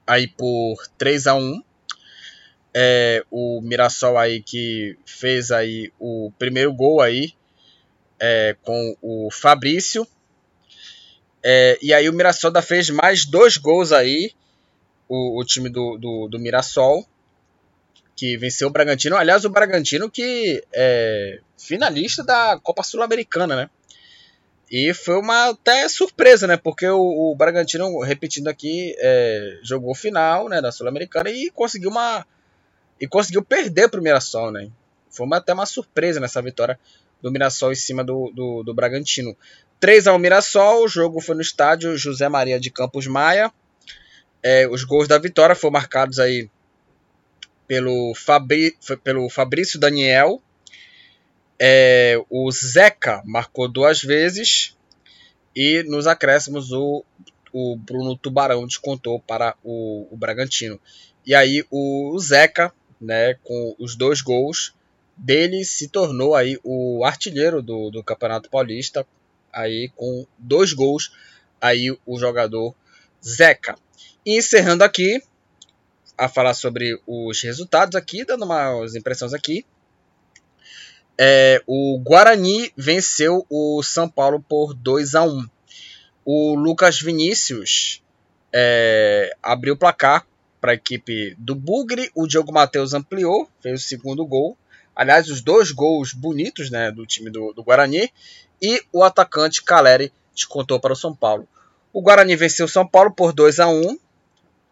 aí por 3 a 1 é, o Mirassol aí que fez aí o primeiro gol aí é, com o Fabrício é, e aí o Mirassol da fez mais dois gols aí, o, o time do, do, do, Mirassol, que venceu o Bragantino. Aliás, o Bragantino que é, finalista da Copa Sul-Americana, né? E foi uma até surpresa, né? Porque o, o Bragantino, repetindo aqui, é, jogou final né, da Sul-Americana e conseguiu uma. E conseguiu perder o Mirassol, né? Foi uma, até uma surpresa nessa vitória do Mirassol em cima do, do, do Bragantino. 3 ao Mirassol, o jogo foi no estádio José Maria de Campos Maia. É, os gols da vitória foram marcados aí pelo, Fabri, pelo Fabrício Daniel é, o Zeca marcou duas vezes e nos acréscimos o, o Bruno Tubarão descontou para o, o Bragantino. E aí o Zeca, né, com os dois gols dele, se tornou aí o artilheiro do, do Campeonato Paulista, aí com dois gols, aí o jogador Zeca. E encerrando aqui, a falar sobre os resultados aqui, dando umas impressões aqui. É, o Guarani venceu o São Paulo por 2 a 1 O Lucas Vinícius é, abriu o placar para a equipe do Bugre. O Diogo Matheus ampliou, fez o segundo gol. Aliás, os dois gols bonitos né, do time do, do Guarani. E o atacante Caleri descontou para o São Paulo. O Guarani venceu o São Paulo por 2 a 1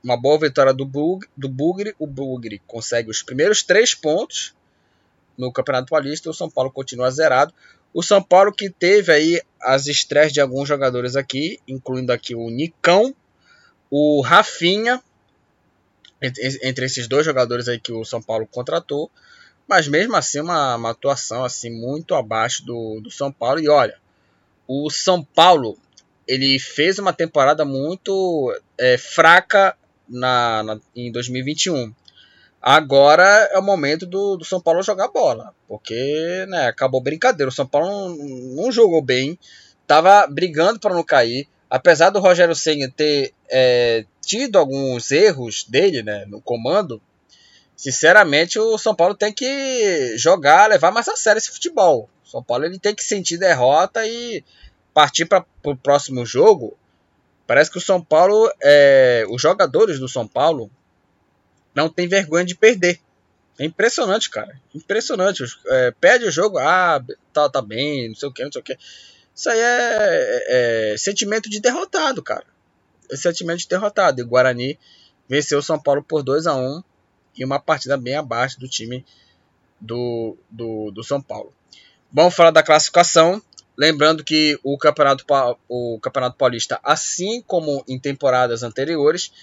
Uma boa vitória do, Bug, do Bugre. O Bugre consegue os primeiros três pontos no Campeonato Paulista, o São Paulo continua zerado. O São Paulo que teve aí as estreias de alguns jogadores aqui, incluindo aqui o Nicão, o Rafinha, entre esses dois jogadores aí que o São Paulo contratou, mas mesmo assim uma, uma atuação assim muito abaixo do, do São Paulo. E olha, o São Paulo ele fez uma temporada muito é, fraca na, na, em 2021. Agora é o momento do, do São Paulo jogar bola, porque né, acabou brincadeira. O São Paulo não, não jogou bem, estava brigando para não cair. Apesar do Rogério Senna ter é, tido alguns erros dele né, no comando, sinceramente o São Paulo tem que jogar, levar mais a sério esse futebol. O São Paulo ele tem que sentir derrota e partir para o próximo jogo. Parece que o São Paulo, é, os jogadores do São Paulo não tem vergonha de perder. É impressionante, cara. Impressionante. É, perde o jogo, ah, tá, tá bem, não sei o que, não sei o que. Isso aí é, é, é, sentimento de derrotado, cara. Sentimento de derrotado. E o Guarani venceu o São Paulo por 2 a 1 e uma partida bem abaixo do time do, do, do São Paulo. Vamos falar da classificação. Lembrando que o Campeonato, o Campeonato Paulista, assim como em temporadas anteriores,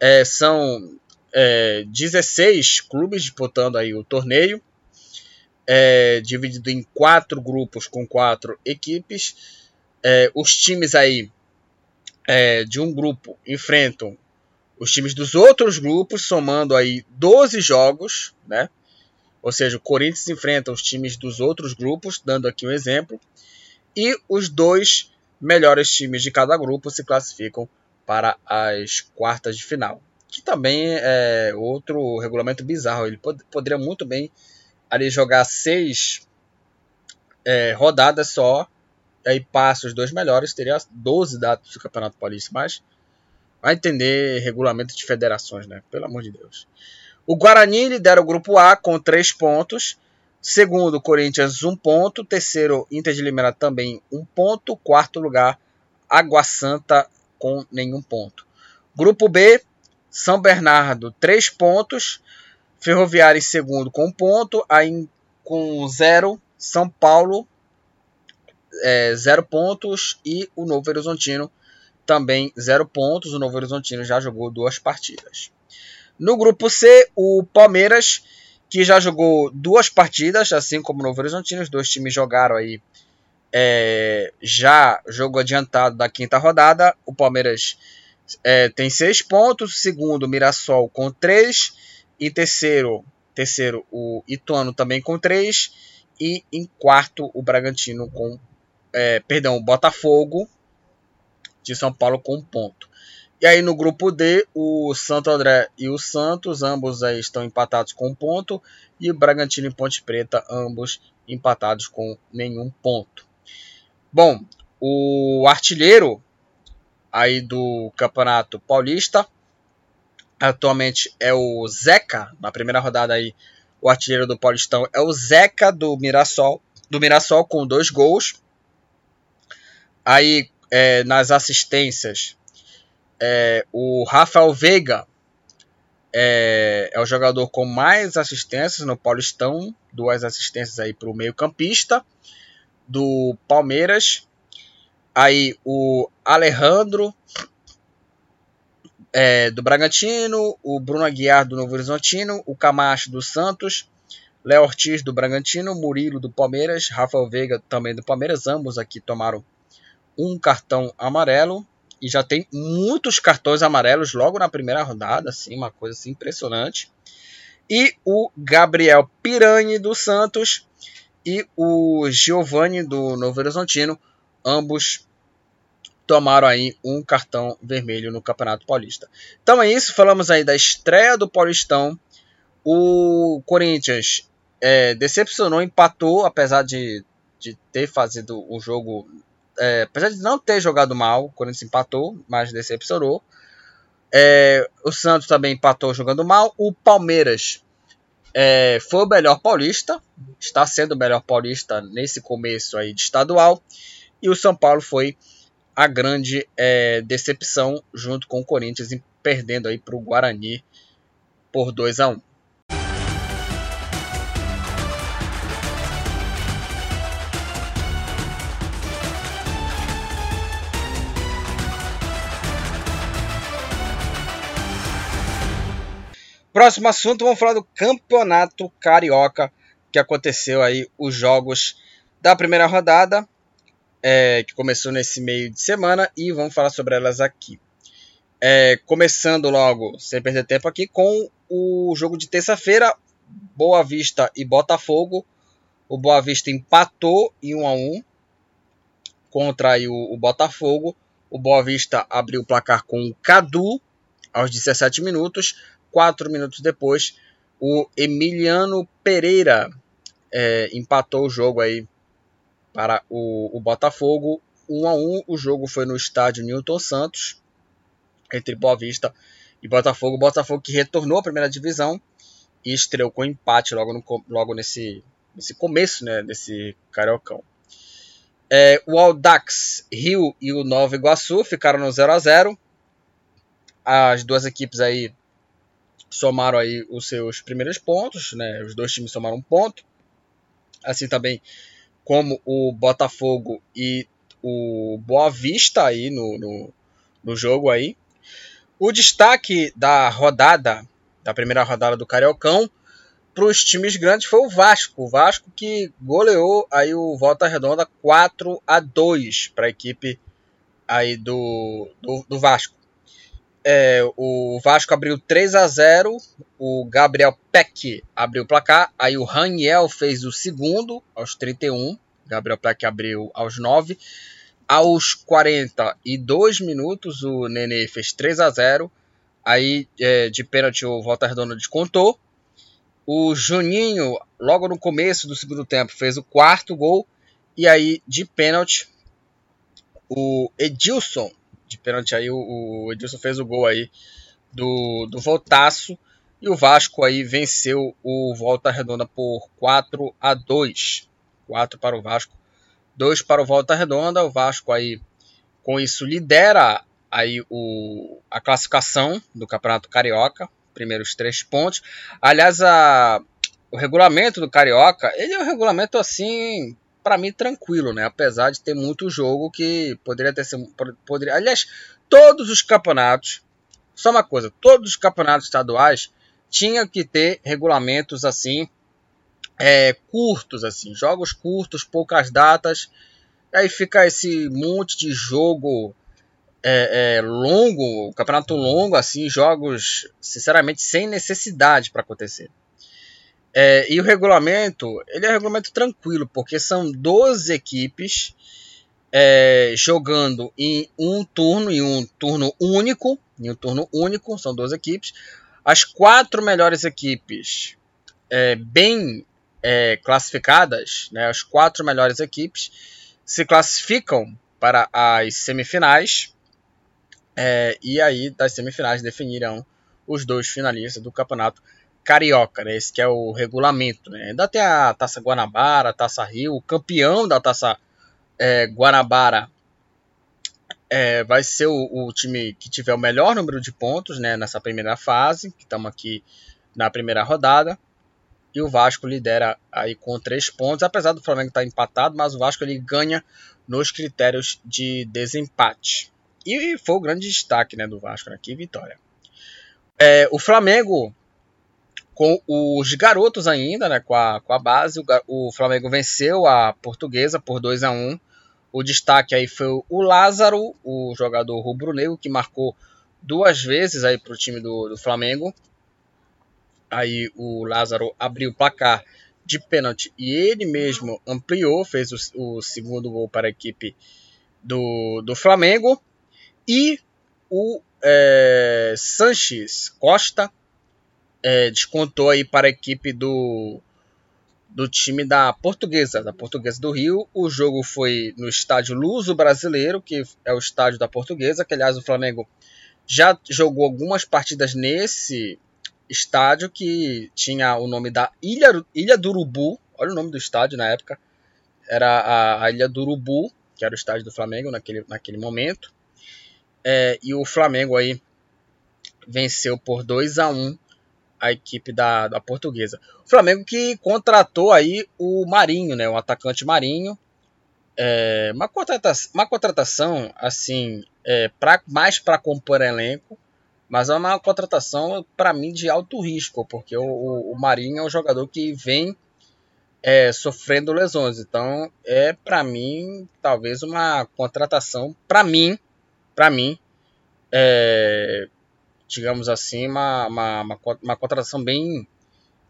é, são é, 16 clubes disputando aí o torneio, é, dividido em quatro grupos com quatro equipes. É, os times aí é, de um grupo enfrentam os times dos outros grupos, somando aí 12 jogos, né? Ou seja, o Corinthians enfrenta os times dos outros grupos, dando aqui um exemplo, e os dois melhores times de cada grupo se classificam para as quartas de final que também é outro regulamento bizarro. Ele pod poderia muito bem ali jogar seis é, rodadas só, aí passa os dois melhores, teria 12 datas do Campeonato Paulista, mas vai entender regulamento de federações, né? Pelo amor de Deus. O Guarani lidera o grupo A com 3 pontos. Segundo, Corinthians, 1 um ponto. Terceiro, Inter de Limeira também 1 um ponto. Quarto lugar, Água Santa com nenhum ponto. Grupo B, são Bernardo, 3 pontos. Ferroviária em segundo com um ponto. Aí com zero, São Paulo, é, zero pontos. E o Novo Horizontino também zero pontos. O Novo Horizontino já jogou duas partidas. No grupo C, o Palmeiras, que já jogou duas partidas, assim como o Novo Horizontino. Os dois times jogaram aí é, já jogo adiantado da quinta rodada. O Palmeiras é, tem seis pontos. Segundo, Mirassol com três. E terceiro, terceiro o Ituano também com três. E em quarto, o Bragantino com. É, perdão, Botafogo de São Paulo com um ponto. E aí no grupo D, o Santo André e o Santos, ambos aí estão empatados com um ponto. E o Bragantino e Ponte Preta, ambos empatados com nenhum ponto. Bom, o artilheiro aí do Campeonato Paulista. Atualmente é o Zeca, na primeira rodada aí, O artilheiro do Paulistão é o Zeca do Mirassol, do Mirassol com dois gols. Aí é, nas assistências, é, o Rafael Veiga é, é, o jogador com mais assistências no Paulistão, duas assistências aí para o meio-campista do Palmeiras. Aí o Alejandro é, do Bragantino, o Bruno Aguiar do Novo Horizontino, o Camacho do Santos, Léo Ortiz do Bragantino, Murilo do Palmeiras, Rafael Veiga também do Palmeiras, ambos aqui tomaram um cartão amarelo e já tem muitos cartões amarelos logo na primeira rodada, assim, uma coisa assim, impressionante. E o Gabriel Pirani do Santos e o Giovanni do Novo Horizontino, ambos tomaram aí um cartão vermelho no Campeonato Paulista. Então é isso, falamos aí da estreia do Paulistão. O Corinthians é, decepcionou, empatou, apesar de, de ter fazido o jogo. É, apesar de não ter jogado mal, o Corinthians empatou, mas decepcionou. É, o Santos também empatou jogando mal. O Palmeiras é, foi o melhor paulista, está sendo o melhor paulista nesse começo aí de estadual. E o São Paulo foi a grande é, decepção junto com o Corinthians, perdendo aí para o Guarani por 2 a 1. Próximo assunto, vamos falar do Campeonato Carioca, que aconteceu aí os jogos da primeira rodada é, que começou nesse meio de semana e vamos falar sobre elas aqui. É, começando logo, sem perder tempo aqui, com o jogo de terça-feira, Boa Vista e Botafogo. O Boa Vista empatou em 1 a 1 contra o, o Botafogo. O Boa Vista abriu o placar com o Cadu aos 17 minutos. Quatro minutos depois, o Emiliano Pereira é, empatou o jogo aí para o, o Botafogo. 1 a 1 o jogo foi no estádio Newton Santos, entre Boa Vista e Botafogo. Botafogo que retornou à primeira divisão e estreou com empate logo, no, logo nesse, nesse começo né, desse Cariocão. É, o Aldax Rio e o Nova Iguaçu ficaram no 0 a 0 As duas equipes aí somaram aí os seus primeiros pontos, né? Os dois times somaram um ponto. Assim também como o Botafogo e o Boa Vista aí no, no, no jogo aí. O destaque da rodada, da primeira rodada do Cariocão, para os times grandes foi o Vasco. O Vasco que goleou aí o Volta Redonda 4 a 2 para a equipe aí do, do, do Vasco. É, o Vasco abriu 3 a 0 o Gabriel Peck abriu o placar, aí o Raniel fez o segundo aos 31, Gabriel Peck abriu aos 9. Aos 42 minutos o Nenê fez 3 a 0 Aí é, de pênalti o Volta Redonda descontou. O Juninho, logo no começo do segundo tempo, fez o quarto gol. E aí, de pênalti, o Edilson de pênalti aí, o, o Edilson fez o gol aí do, do Voltaço. E o Vasco aí venceu o Volta Redonda por 4 a 2. 4 para o Vasco, 2 para o Volta Redonda. O Vasco aí com isso lidera aí o, a classificação do Campeonato Carioca, primeiros três pontos. Aliás, a, o regulamento do Carioca, ele é um regulamento assim para mim tranquilo, né? Apesar de ter muito jogo que poderia ter sido, poderia, aliás, todos os campeonatos, só uma coisa, todos os campeonatos estaduais tinham que ter regulamentos assim é, curtos, assim, jogos curtos, poucas datas. Aí fica esse monte de jogo é, é, longo, campeonato longo, assim, jogos, sinceramente, sem necessidade para acontecer. É, e o regulamento, ele é um regulamento tranquilo, porque são 12 equipes é, jogando em um turno, em um turno único, em um turno único, são 12 equipes. As quatro melhores equipes é, bem é, classificadas, né, as quatro melhores equipes, se classificam para as semifinais, é, e aí das semifinais definirão os dois finalistas do campeonato Carioca, né? Esse que é o regulamento, né? Ainda tem a Taça Guanabara, a Taça Rio, o campeão da Taça é, Guanabara é, vai ser o, o, time que tiver o melhor número de pontos, né? Nessa primeira fase, que estamos aqui na primeira rodada. E o Vasco lidera aí com três pontos, apesar do Flamengo estar tá empatado, mas o Vasco ele ganha nos critérios de desempate. E foi o grande destaque né, do Vasco aqui, vitória. É, o Flamengo, com os garotos ainda, né, com, a, com a base, o, o Flamengo venceu a Portuguesa por 2 a 1 O destaque aí foi o Lázaro, o jogador rubro-negro, que marcou duas vezes aí para o time do, do Flamengo. Aí o Lázaro abriu o placar de pênalti e ele mesmo ampliou, fez o, o segundo gol para a equipe do, do Flamengo. E o é, Sanches Costa é, descontou aí para a equipe do, do time da Portuguesa, da Portuguesa do Rio. O jogo foi no estádio Luso Brasileiro, que é o estádio da Portuguesa, que aliás o Flamengo já jogou algumas partidas nesse estádio que tinha o nome da Ilha, Ilha do Urubu. Olha o nome do estádio na época. Era a, a Ilha do Urubu, que era o estádio do Flamengo naquele, naquele momento. É, e o Flamengo aí venceu por 2 a 1 a equipe da, da portuguesa. O Flamengo que contratou aí o Marinho, né, o atacante Marinho. É, uma, contratação, uma contratação assim, é, pra, mais para compor elenco mas é uma contratação, para mim, de alto risco, porque o, o, Marinho é um jogador que vem é, sofrendo lesões. Então, é, para mim, talvez uma contratação, para mim, para mim, é, digamos assim, uma, uma, uma, uma contratação bem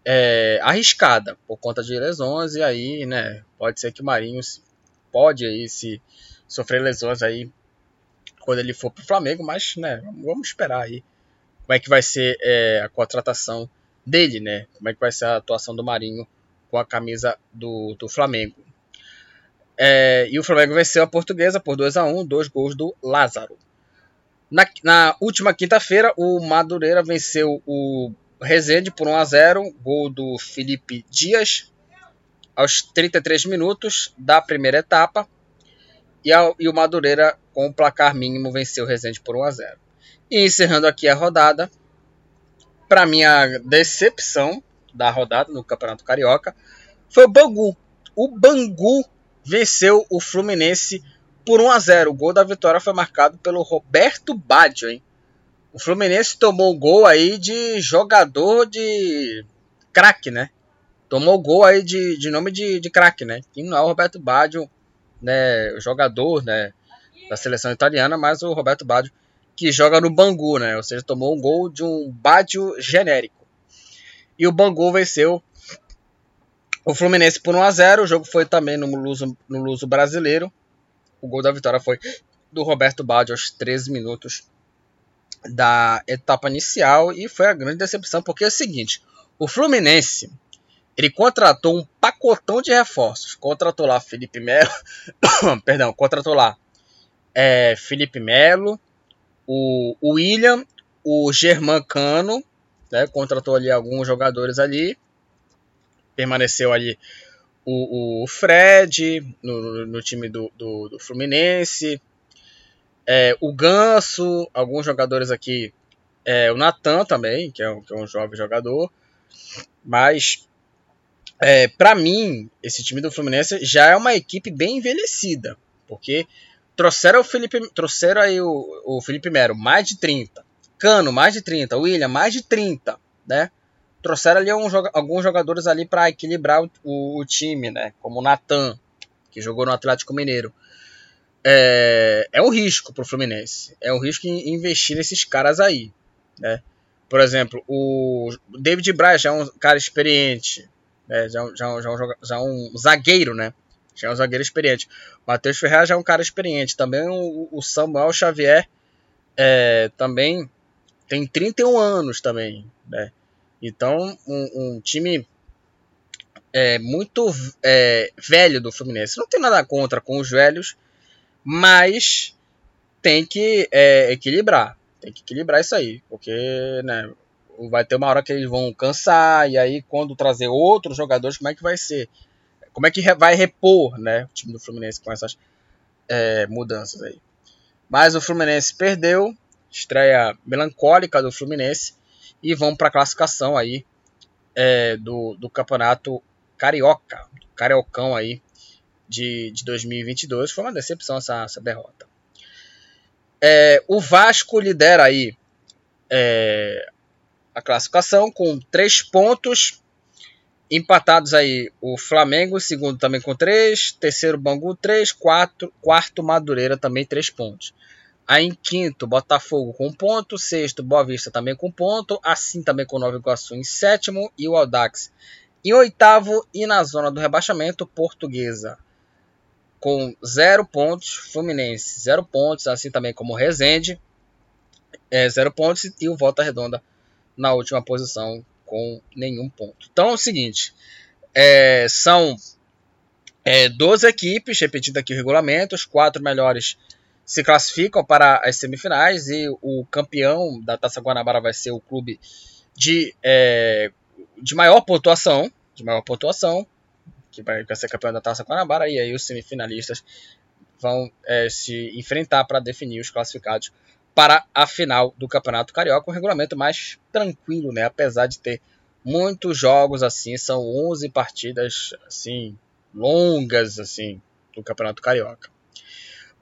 é, arriscada por conta de lesões e aí, né, pode ser que o Marinho pode aí se sofrer lesões aí quando ele for para o Flamengo, mas né, vamos esperar aí como é que vai ser é, a contratação dele, né? Como é que vai ser a atuação do Marinho com a camisa do, do Flamengo. É, e o Flamengo venceu a Portuguesa por 2 a 1 dois gols do Lázaro. Na, na última quinta-feira, o Madureira venceu o Rezende por 1 a 0 gol do Felipe Dias aos 33 minutos da primeira etapa. E, e o Madureira, com o placar mínimo, venceu o Rezende por 1 a 0 e encerrando aqui a rodada, para minha decepção da rodada no Campeonato Carioca, foi o Bangu. O Bangu venceu o Fluminense por 1 a 0. O gol da vitória foi marcado pelo Roberto Baggio, hein? O Fluminense tomou o gol aí de jogador de craque, né? Tomou o gol aí de, de nome de, de craque, né? Que não é o Roberto Baggio, né? Jogador, né? Da seleção italiana, mas o Roberto Baggio que joga no Bangu, né? Ou seja, tomou um gol de um Bádio genérico. E o Bangu venceu o Fluminense por 1 a 0. O jogo foi também no Luso, no Luso brasileiro. O gol da vitória foi do Roberto Baggio aos 13 minutos da etapa inicial e foi a grande decepção porque é o seguinte, o Fluminense ele contratou um pacotão de reforços, contratou lá Felipe Melo, [COUGHS] perdão, contratou lá é, Felipe Melo, o, William, o German Cano, né, contratou ali alguns jogadores ali, permaneceu ali o, o Fred no, no time do, do, do Fluminense, é, o Ganso, alguns jogadores aqui, é, o Natan também, que é, um, que é um jovem jogador, mas é, para mim, esse time do Fluminense já é uma equipe bem envelhecida, porque Trouxeram o Felipe, trouxeram aí o, o Felipe Melo, mais de 30. Cano, mais de 30. William, mais de 30, né? Trouxeram ali um, alguns jogadores ali para equilibrar o, o, o, time, né? Como o Natan, que jogou no Atlético Mineiro. É, é um risco para o Fluminense. É um risco investir nesses caras aí, né? Por exemplo, o David Braz já é um cara experiente, né? já, já, já, já um zagueiro, né? Já é um zagueiro experiente. Matheus Ferreira já é um cara experiente. Também o, o Samuel Xavier é, também tem 31 anos também, né? Então, um, um time é, muito é, velho do Fluminense. Não tem nada contra com os velhos, mas tem que é, equilibrar. Tem que equilibrar isso aí, porque né, vai ter uma hora que eles vão cansar, e aí quando trazer outros jogadores, como é que vai ser? Como é que vai repor né, o time do Fluminense com essas é, mudanças aí? Mas o Fluminense perdeu, estreia melancólica do Fluminense, e vão para a classificação aí é, do, do campeonato carioca, cariocão aí de, de 2022. Foi uma decepção essa, essa derrota. É, o Vasco lidera aí é, a classificação com três pontos. Empatados aí o Flamengo, segundo também com três, terceiro Bangu três, quatro, quarto Madureira também três pontos. Aí em quinto, Botafogo com um ponto, sexto, Boa Vista também com um ponto, assim também com Nova Iguaçu em sétimo e o Aldax em oitavo. E na zona do rebaixamento, Portuguesa com zero pontos, Fluminense zero pontos, assim também como Resende é, zero pontos e o Volta Redonda na última posição com nenhum ponto. Então é o seguinte, é, são é, 12 equipes, repetindo aqui o regulamento, os quatro melhores se classificam para as semifinais e o campeão da Taça Guanabara vai ser o clube de, é, de maior pontuação, de maior pontuação, que vai, ser campeão da Taça Guanabara e aí os semifinalistas vão é, se enfrentar para definir os classificados para a final do Campeonato Carioca, um regulamento mais tranquilo, né? Apesar de ter muitos jogos assim, são 11 partidas assim longas assim do Campeonato Carioca.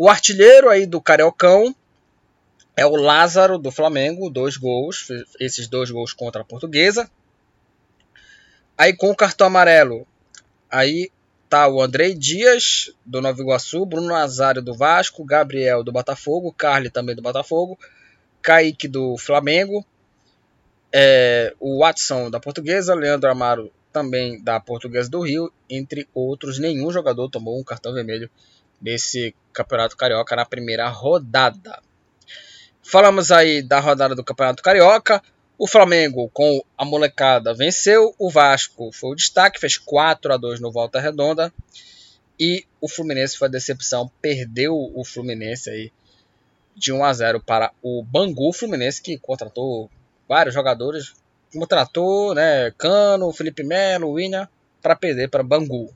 O artilheiro aí do Cariocão é o Lázaro do Flamengo, dois gols, esses dois gols contra a Portuguesa. Aí com o cartão amarelo, aí tá o Andrei Dias, do Nova Iguaçu, Bruno Nazário, do Vasco, Gabriel, do Botafogo, Carly, também do Botafogo, Kaique, do Flamengo, é, o Watson, da Portuguesa, Leandro Amaro, também da Portuguesa do Rio, entre outros. Nenhum jogador tomou um cartão vermelho nesse Campeonato Carioca na primeira rodada. Falamos aí da rodada do Campeonato Carioca. O Flamengo, com a molecada, venceu. O Vasco foi o destaque, fez 4 a 2 no Volta Redonda. E o Fluminense foi a decepção, perdeu o Fluminense aí de 1 a 0 para o Bangu Fluminense, que contratou vários jogadores. Contratou né, Cano, Felipe Melo, Winner, para perder para Bangu.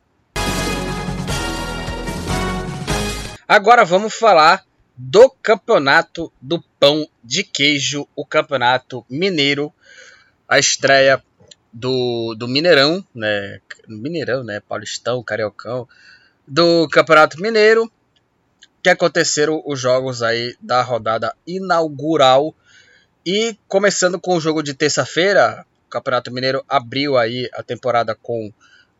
Agora vamos falar do campeonato do pão de queijo, o campeonato mineiro, a estreia do, do Mineirão, né? Mineirão, né? Paulistão, Cariocão, do Campeonato Mineiro, que aconteceram os jogos aí da rodada inaugural. E começando com o jogo de terça-feira, o Campeonato Mineiro abriu aí a temporada com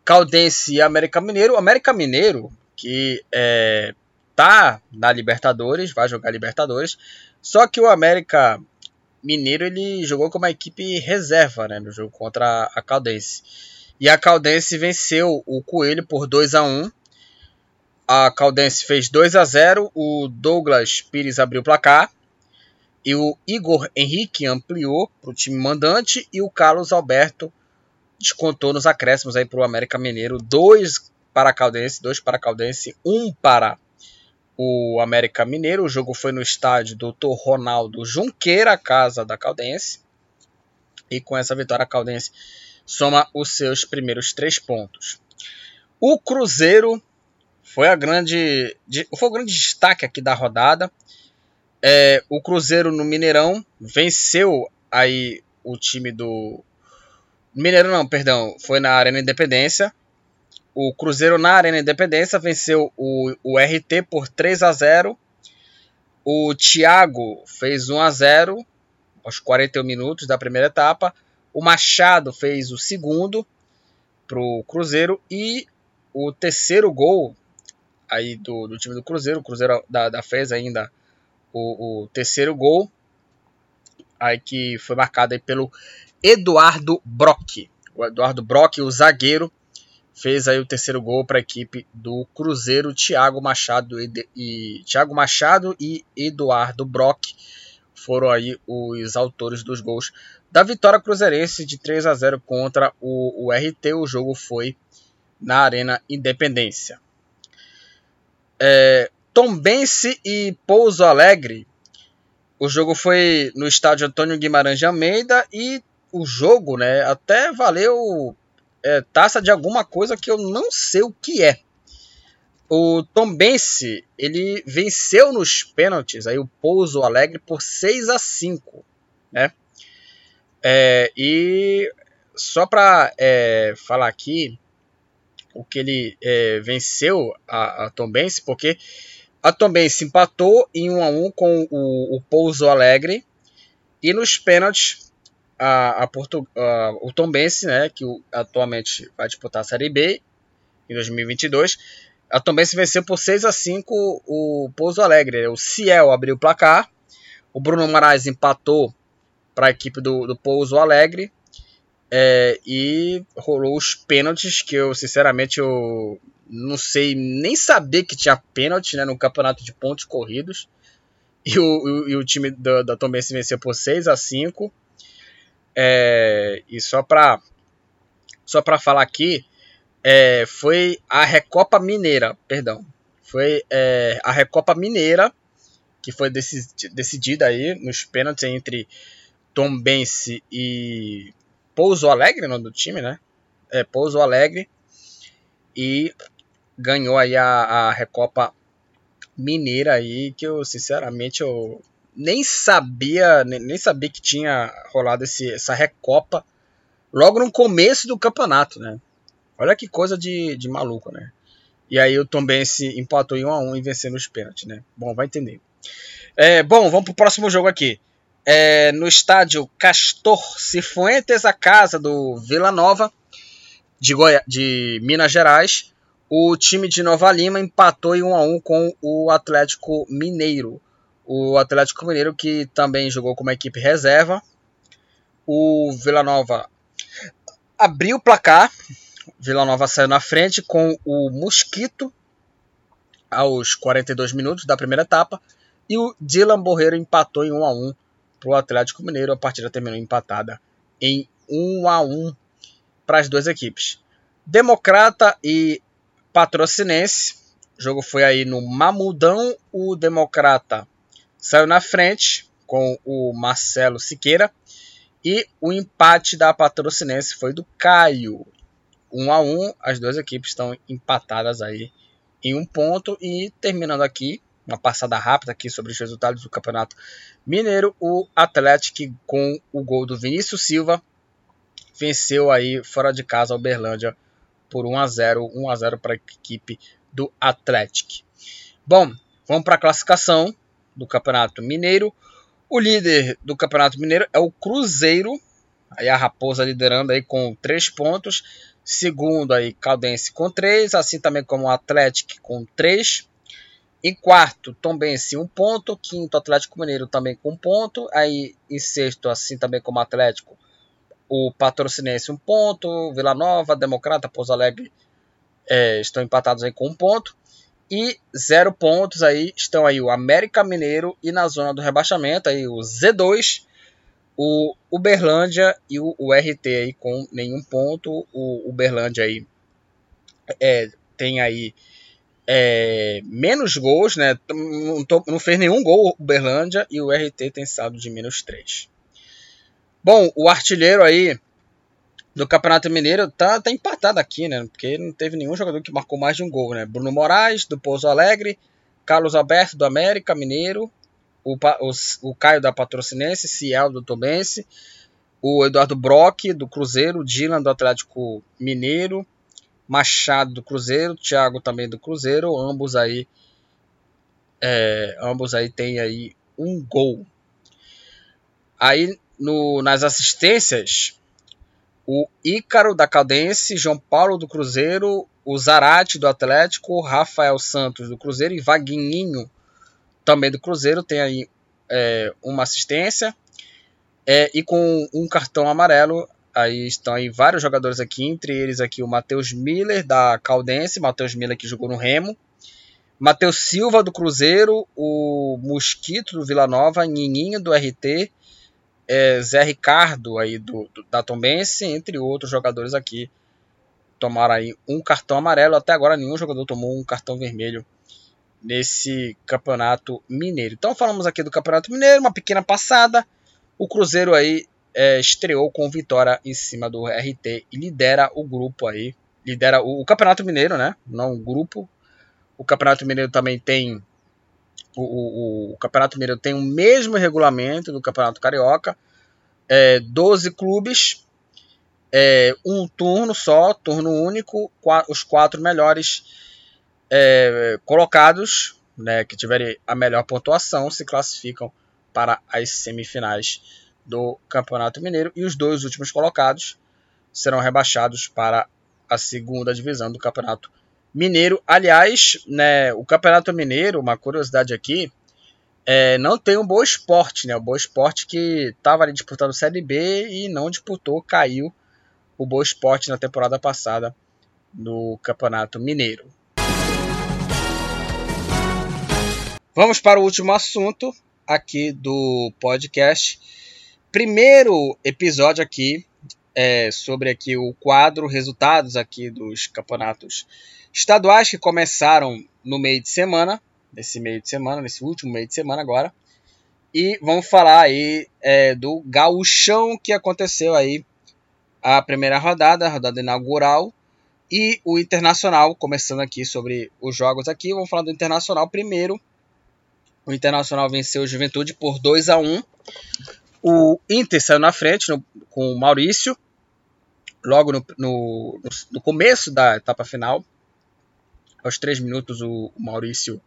Caldense e América Mineiro. América Mineiro, que é, tá na Libertadores, vai jogar Libertadores. Só que o América Mineiro ele jogou como equipe reserva né, no jogo contra a Caldense. E a Caldense venceu o Coelho por 2 a 1 A Caldense fez 2 a 0 O Douglas Pires abriu o placar. E o Igor Henrique ampliou para o time mandante. E o Carlos Alberto descontou nos acréscimos para o América Mineiro. 2 para a Caldense, 2 para a Caldense, 1 um para o América Mineiro. O jogo foi no estádio Dr. Ronaldo Junqueira, casa da Caldense. E com essa vitória, a Caldense soma os seus primeiros três pontos. O Cruzeiro foi, a grande, foi o grande destaque aqui da rodada. É, o Cruzeiro no Mineirão venceu aí o time do. Mineirão não, perdão, foi na Arena Independência o Cruzeiro na Arena Independência venceu o, o RT por 3 a 0. O Thiago fez 1 a 0 aos 41 minutos da primeira etapa. O Machado fez o segundo para o Cruzeiro e o terceiro gol aí do, do time do Cruzeiro. O Cruzeiro da, da fez ainda o, o, terceiro gol aí que foi marcado aí pelo Eduardo Brock. O Eduardo Brock, o zagueiro, fez aí o terceiro gol para a equipe do Cruzeiro, Thiago Machado e, e Thiago Machado e Eduardo Brock foram aí os autores dos gols da vitória cruzeirense de 3 a 0 contra o, o RT. O jogo foi na Arena Independência. É, Tombense e Pouso Alegre. O jogo foi no estádio Antônio Guimarães de Almeida e o jogo, né, até valeu é, taça de alguma coisa que eu não sei o que é. O Tom Bense, ele venceu nos pênaltis aí o Pouso Alegre por 6 a 5, né? É, e só para é, falar aqui o que ele é, venceu a, a Tom Bense, porque a Tom Bense empatou em 1 a 1 com o, o Pouso Alegre e nos pênaltis a, a, Porto, a, o Tom Bense, né, que atualmente vai disputar a Série B em 2022, a Tom Bense venceu por 6 a 5 o Pouso Alegre. O Ciel abriu o placar, o Bruno Moraes empatou para a equipe do, do Pouso Alegre é, e rolou os pênaltis que eu sinceramente eu não sei nem saber que tinha pênalti né, no campeonato de pontos corridos. E o, e o time da, da Tom Bense venceu por 6 a 5 é, e só para só para falar aqui, é, foi a Recopa Mineira, perdão, foi é, a Recopa Mineira que foi decidida aí nos pênaltis entre Tom Bense e Pouso Alegre, nome do time, né? É, Pouso Alegre e ganhou aí a, a Recopa Mineira aí que eu sinceramente eu nem sabia, nem, sabia que tinha rolado esse, essa recopa logo no começo do campeonato, né? Olha que coisa de, de maluco, né? E aí o Tom Bense empatou em 1 a 1 e venceu nos pênaltis, né? Bom, vai entender. É, bom, vamos pro próximo jogo aqui. É, no estádio Castor Cifuentes, a casa do Vila Nova de, Goiá de Minas Gerais, o time de Nova Lima empatou em 1 a 1 com o Atlético Mineiro o Atlético Mineiro, que também jogou como equipe reserva. O Vila Nova abriu o placar. Vila Nova saiu na frente com o Mosquito aos 42 minutos da primeira etapa. E o Dylan Borreiro empatou em 1 a 1 para o Atlético Mineiro. A partida terminou empatada em 1 a 1 para as duas equipes. Democrata e Patrocinense. O jogo foi aí no Mamudão. O Democrata saiu na frente com o Marcelo Siqueira e o empate da Patrocinense foi do Caio. 1 a 1, as duas equipes estão empatadas aí em um ponto e terminando aqui uma passada rápida aqui sobre os resultados do Campeonato Mineiro, o Atlético com o gol do Vinícius Silva venceu aí fora de casa o Berlândia por 1 a 0, 1 a 0 para a equipe do Atlético. Bom, vamos para a classificação do Campeonato Mineiro. O líder do Campeonato Mineiro é o Cruzeiro, aí a Raposa liderando aí com 3 pontos. Segundo aí Caldense com 3, assim também como o Atlético com 3. Em quarto, Tombense 1 um ponto. Quinto, Atlético Mineiro também com 1 um ponto. Aí em sexto, assim também como Atlético, o Patrocinense 1 um ponto. Vila Nova, Democrata, Pouso Alegre é, estão empatados aí com 1 um ponto. E zero pontos aí estão aí o América Mineiro e na zona do rebaixamento aí o Z2, o Uberlândia e o, RT aí com nenhum ponto. O Uberlândia aí é, tem aí é, menos gols, né? Não, tô, não, fez nenhum gol o Uberlândia e o RT tem saldo de menos 3. Bom, o artilheiro aí do Campeonato Mineiro tá, tá empatado aqui, né? Porque não teve nenhum jogador que marcou mais de um gol, né? Bruno Moraes, do Pouso Alegre, Carlos Alberto, do América Mineiro, o, o, o Caio da Patrocinense, Ciel do Tobense, o Eduardo Brock, do Cruzeiro, Dylan, do Atlético Mineiro, Machado, do Cruzeiro, Thiago também do Cruzeiro, ambos aí é, ambos aí tem aí um gol. Aí no, nas assistências, o Ícaro da Caldense, João Paulo do Cruzeiro, o Zarate do Atlético, Rafael Santos do Cruzeiro e Vagninho também do Cruzeiro tem aí é, uma assistência. É, e com um cartão amarelo aí estão aí vários jogadores aqui entre eles aqui o Matheus Miller da Caldense Matheus Miller que jogou no Remo Matheus Silva do Cruzeiro o Mosquito do Vila Nova Nininho do RT é, Zé Ricardo aí do, do, da Tombense, entre outros jogadores aqui, tomaram aí um cartão amarelo. Até agora nenhum jogador tomou um cartão vermelho nesse campeonato mineiro. Então falamos aqui do campeonato mineiro, uma pequena passada. O Cruzeiro aí é, estreou com vitória em cima do RT e lidera o grupo aí. Lidera o, o Campeonato Mineiro, né? Não o grupo. O Campeonato Mineiro também tem. O, o, o Campeonato Mineiro tem o mesmo regulamento do Campeonato Carioca. É, 12 clubes, é, um turno só, turno único. Os quatro melhores é, colocados, né, que tiverem a melhor pontuação, se classificam para as semifinais do Campeonato Mineiro e os dois últimos colocados serão rebaixados para a segunda divisão do Campeonato Mineiro. Aliás, né, o Campeonato Mineiro, uma curiosidade aqui, é, não tem um Boa Esporte, né? O Boa Esporte que estava ali disputando Série B e não disputou, caiu o Boa Esporte na temporada passada no Campeonato Mineiro. Vamos para o último assunto aqui do podcast. Primeiro episódio aqui é sobre aqui o quadro resultados aqui dos campeonatos estaduais que começaram no meio de semana, nesse meio de semana, nesse último meio de semana agora. E vamos falar aí é, do gauchão que aconteceu aí a primeira rodada, a rodada inaugural, e o Internacional, começando aqui sobre os jogos aqui, vamos falar do Internacional primeiro, o Internacional venceu o Juventude por 2 a 1 O Inter saiu na frente no, com o Maurício, logo no, no, no, começo da etapa final. Aos 3 minutos, o, o Maurício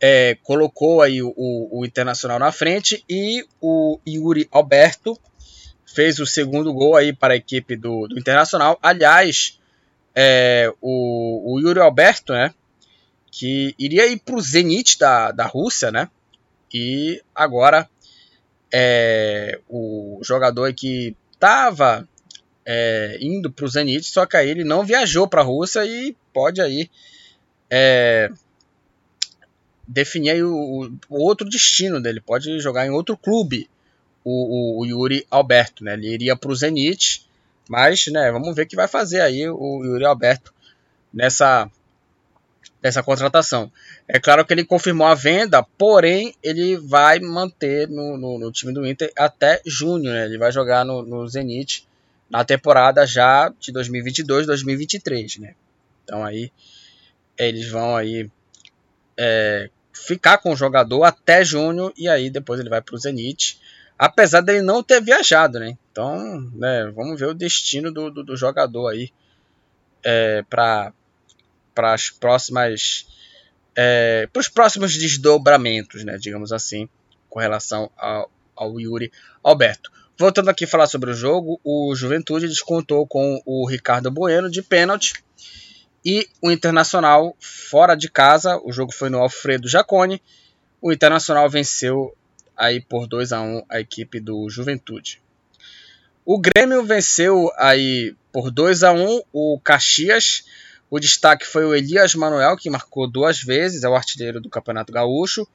é, colocou aí o, o, Internacional na frente e o Yuri Alberto fez o segundo gol aí para a equipe do, do Internacional. Aliás, é, o, o Yuri Alberto, né? que iria ir para o Zenit da, da Rússia, né? E agora é, o jogador que estava é, indo para o Zenit, só que aí ele não viajou para a Rússia e pode aí é, definir o, o, outro destino dele, pode jogar em outro clube, o, o, o Yuri Alberto, né? Ele iria para o Zenit, mas né, vamos ver o que vai fazer aí o Yuri Alberto nessa dessa contratação. É claro que ele confirmou a venda, porém ele vai manter no, no, no time do Inter até junho, né? Ele vai jogar no, no Zenit na temporada já de 2022-2023, né? Então aí eles vão aí é, ficar com o jogador até junho e aí depois ele vai para o Zenit, apesar dele não ter viajado, né? Então, né, vamos ver o destino do, do, do jogador aí é, para para as próximas é, para os próximos desdobramentos, né, digamos assim, com relação ao, ao Yuri Alberto. Voltando aqui a falar sobre o jogo, o Juventude descontou com o Ricardo Bueno de pênalti e o Internacional fora de casa, o jogo foi no Alfredo Jacone. O Internacional venceu aí por 2 a 1 a equipe do Juventude. O Grêmio venceu aí por 2 a 1 o Caxias o destaque foi o Elias Manuel, que marcou duas vezes, é o artilheiro do Campeonato Gaúcho.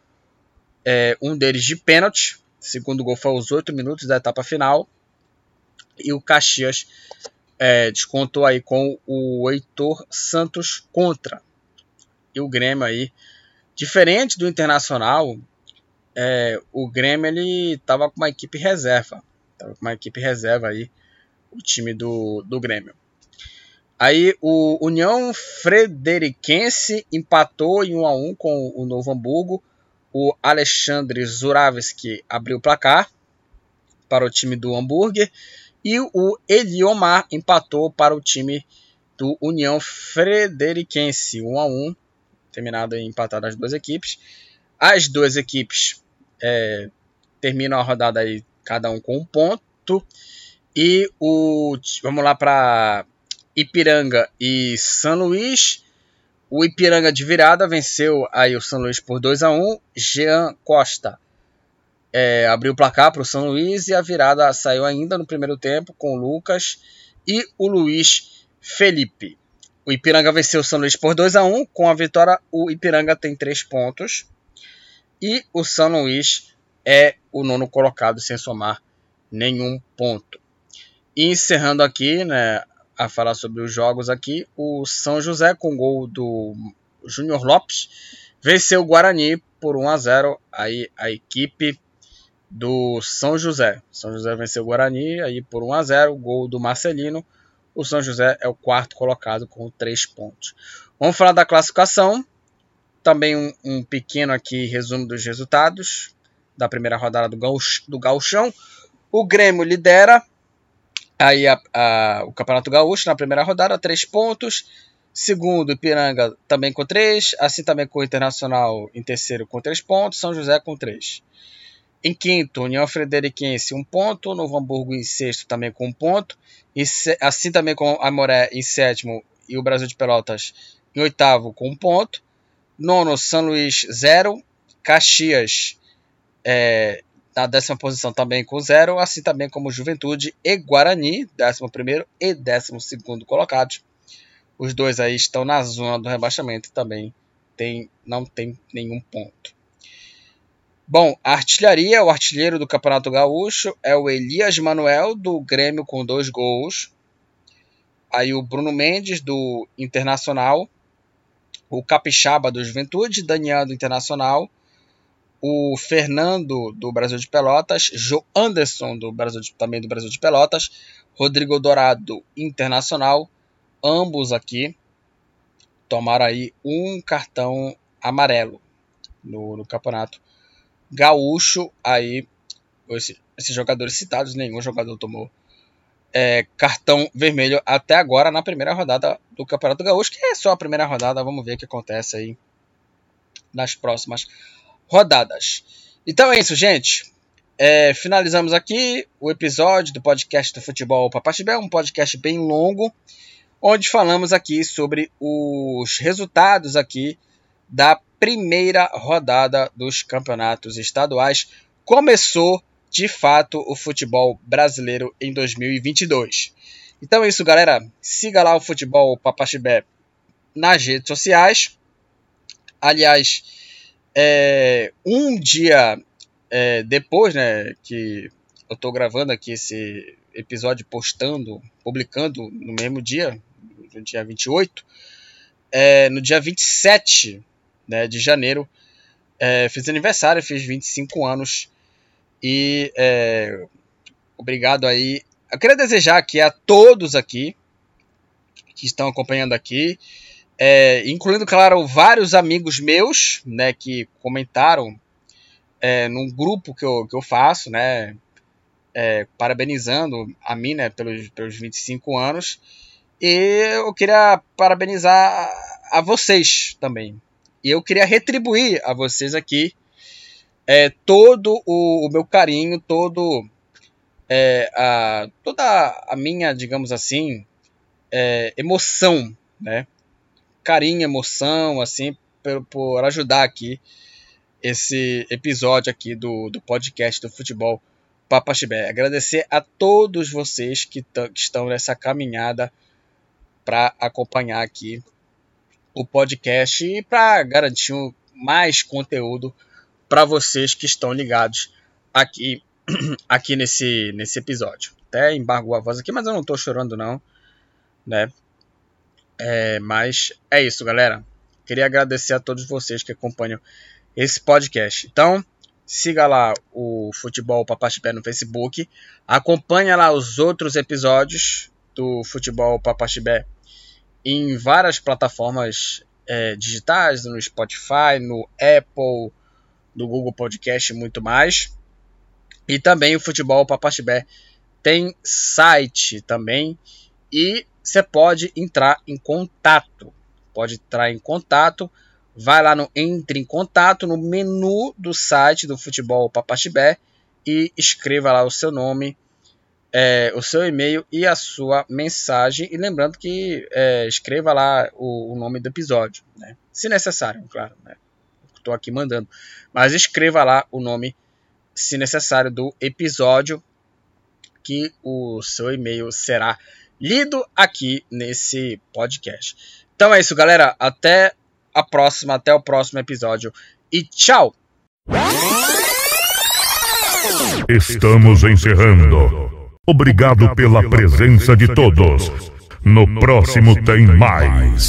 É, um deles de pênalti. O segundo gol foi aos 8 minutos da etapa final. E o Caxias é, descontou aí com o Heitor Santos contra. E o Grêmio aí, diferente do Internacional, é, o Grêmio ele estava com uma equipe reserva. Tava com uma equipe reserva aí, o time do, do Grêmio. Aí o União Frederiquense empatou em 1 a 1 com o Novo Hamburgo. O Alexandre Zuravski abriu o placar para o time do Hambúrguer e o Eliomar empatou para o time do União Frederiquense 1 a 1, terminado em empatado as duas equipes. As duas equipes é, terminam a rodada aí cada um com um ponto e o vamos lá para Ipiranga e São Luís. O Ipiranga de virada venceu aí o São Luís por 2 a 1 Jean Costa é, abriu o placar para o São Luís e a virada saiu ainda no primeiro tempo com o Lucas e o Luiz Felipe. O Ipiranga venceu o São Luís por 2 a 1 Com a vitória, o Ipiranga tem 3 pontos. E o São Luís é o nono colocado sem somar nenhum ponto. E encerrando aqui né, a falar sobre os jogos aqui. O São José, com gol do Júnior Lopes, venceu o Guarani por 1 a 0. Aí a equipe do São José. São José venceu o Guarani aí por 1 a 0, gol do Marcelino. O São José é o quarto colocado com 3 pontos. Vamos falar da classificação. Também um, um pequeno aqui resumo dos resultados da primeira rodada do, Gauch, do Gauchão. O Grêmio lidera aí a, a, o Campeonato Gaúcho na primeira rodada, 3 pontos. Segundo, Ipiranga também com 3. Assim também com o Internacional em terceiro com 3 pontos. São José com 3. Em quinto, União Frederiquense, 1 um ponto. Novo Hamburgo em sexto também com 1 um ponto. E assim também com a Moré em sétimo e o Brasil de Pelotas em oitavo com 1 um ponto. Nono, São Luís, 0. Caxias é, na décima posição também com 0. Assim também como Juventude e Guarani, décimo primeiro e décimo segundo colocados. Os dois aí estão na zona do rebaixamento também tem, não tem nenhum ponto. Bom, a artilharia, o artilheiro do Campeonato Gaúcho é o Elias Manuel, do Grêmio, com dois gols. Aí o Bruno Mendes, do Internacional. O Capixaba, do Juventude. Daniel, do Internacional. O Fernando, do Brasil de Pelotas. Jo Anderson, do Brasil de, também do Brasil de Pelotas. Rodrigo Dourado, Internacional ambos aqui tomaram aí um cartão amarelo no, no campeonato gaúcho. Aí esse, esses jogadores citados, nenhum jogador tomou é, cartão vermelho até agora na primeira rodada do Campeonato Gaúcho, que é só a primeira rodada. Vamos ver o que acontece aí nas próximas rodadas. Então é isso, gente. É, finalizamos aqui o episódio do podcast do Futebol Papaxibé, um podcast bem longo onde falamos aqui sobre os resultados aqui da primeira rodada dos campeonatos estaduais. Começou de fato o futebol brasileiro em 2022. Então é isso, galera. Siga lá o Futebol Papaxibé nas redes sociais. Aliás, é, um dia é, depois né, que eu estou gravando aqui esse episódio, postando, publicando no mesmo dia, no dia 28. É, no dia 27 né, de janeiro, é, fiz aniversário, fiz 25 anos. E é, obrigado aí. Eu queria desejar aqui a todos aqui que estão acompanhando aqui, é, incluindo, claro, vários amigos meus, né, que comentaram é, num grupo que eu, que eu faço, né, é, parabenizando a mim, né, pelos, pelos 25 anos. E eu queria parabenizar a vocês também. E eu queria retribuir a vocês aqui é, todo o, o, meu carinho, todo é, a, toda a minha, digamos assim, é, emoção, né? Carinho, emoção, assim, por, por ajudar aqui esse episódio aqui do, do podcast do futebol Papaxibé. Agradecer a todos vocês que, que estão nessa caminhada para acompanhar aqui o podcast e para garantir mais conteúdo para vocês que estão ligados aqui [CLEARS THROAT] aqui nesse nesse episódio. Até embargou a voz aqui, mas eu não estou chorando não, né? É, mas é isso, galera. Queria agradecer a todos vocês que acompanham esse podcast. Então, siga lá o Futebol Papaxibé no Facebook, acompanha lá os outros episódios do Futebol Papaxibé em várias plataformas é, digitais, no Spotify, no Apple, no Google Podcast e muito mais. E também o Futebol Papaxibé tem site também e você pode entrar em contato. Pode entrar em contato, vai lá no entre em contato no menu do site do Futebol Papaxibé e escreva lá o seu nome, é, o seu e-mail e a sua mensagem. E lembrando que é, escreva lá o, o, nome do episódio, né? se necessário, claro. Né? Estou aqui mandando. Mas escreva lá o nome, se necessário, do episódio, que o seu e-mail será lido aqui nesse podcast. Então é isso, galera. Até a próxima, até o próximo episódio. E tchau! Estamos encerrando. Obrigado pela presença de todos. No próximo tem mais.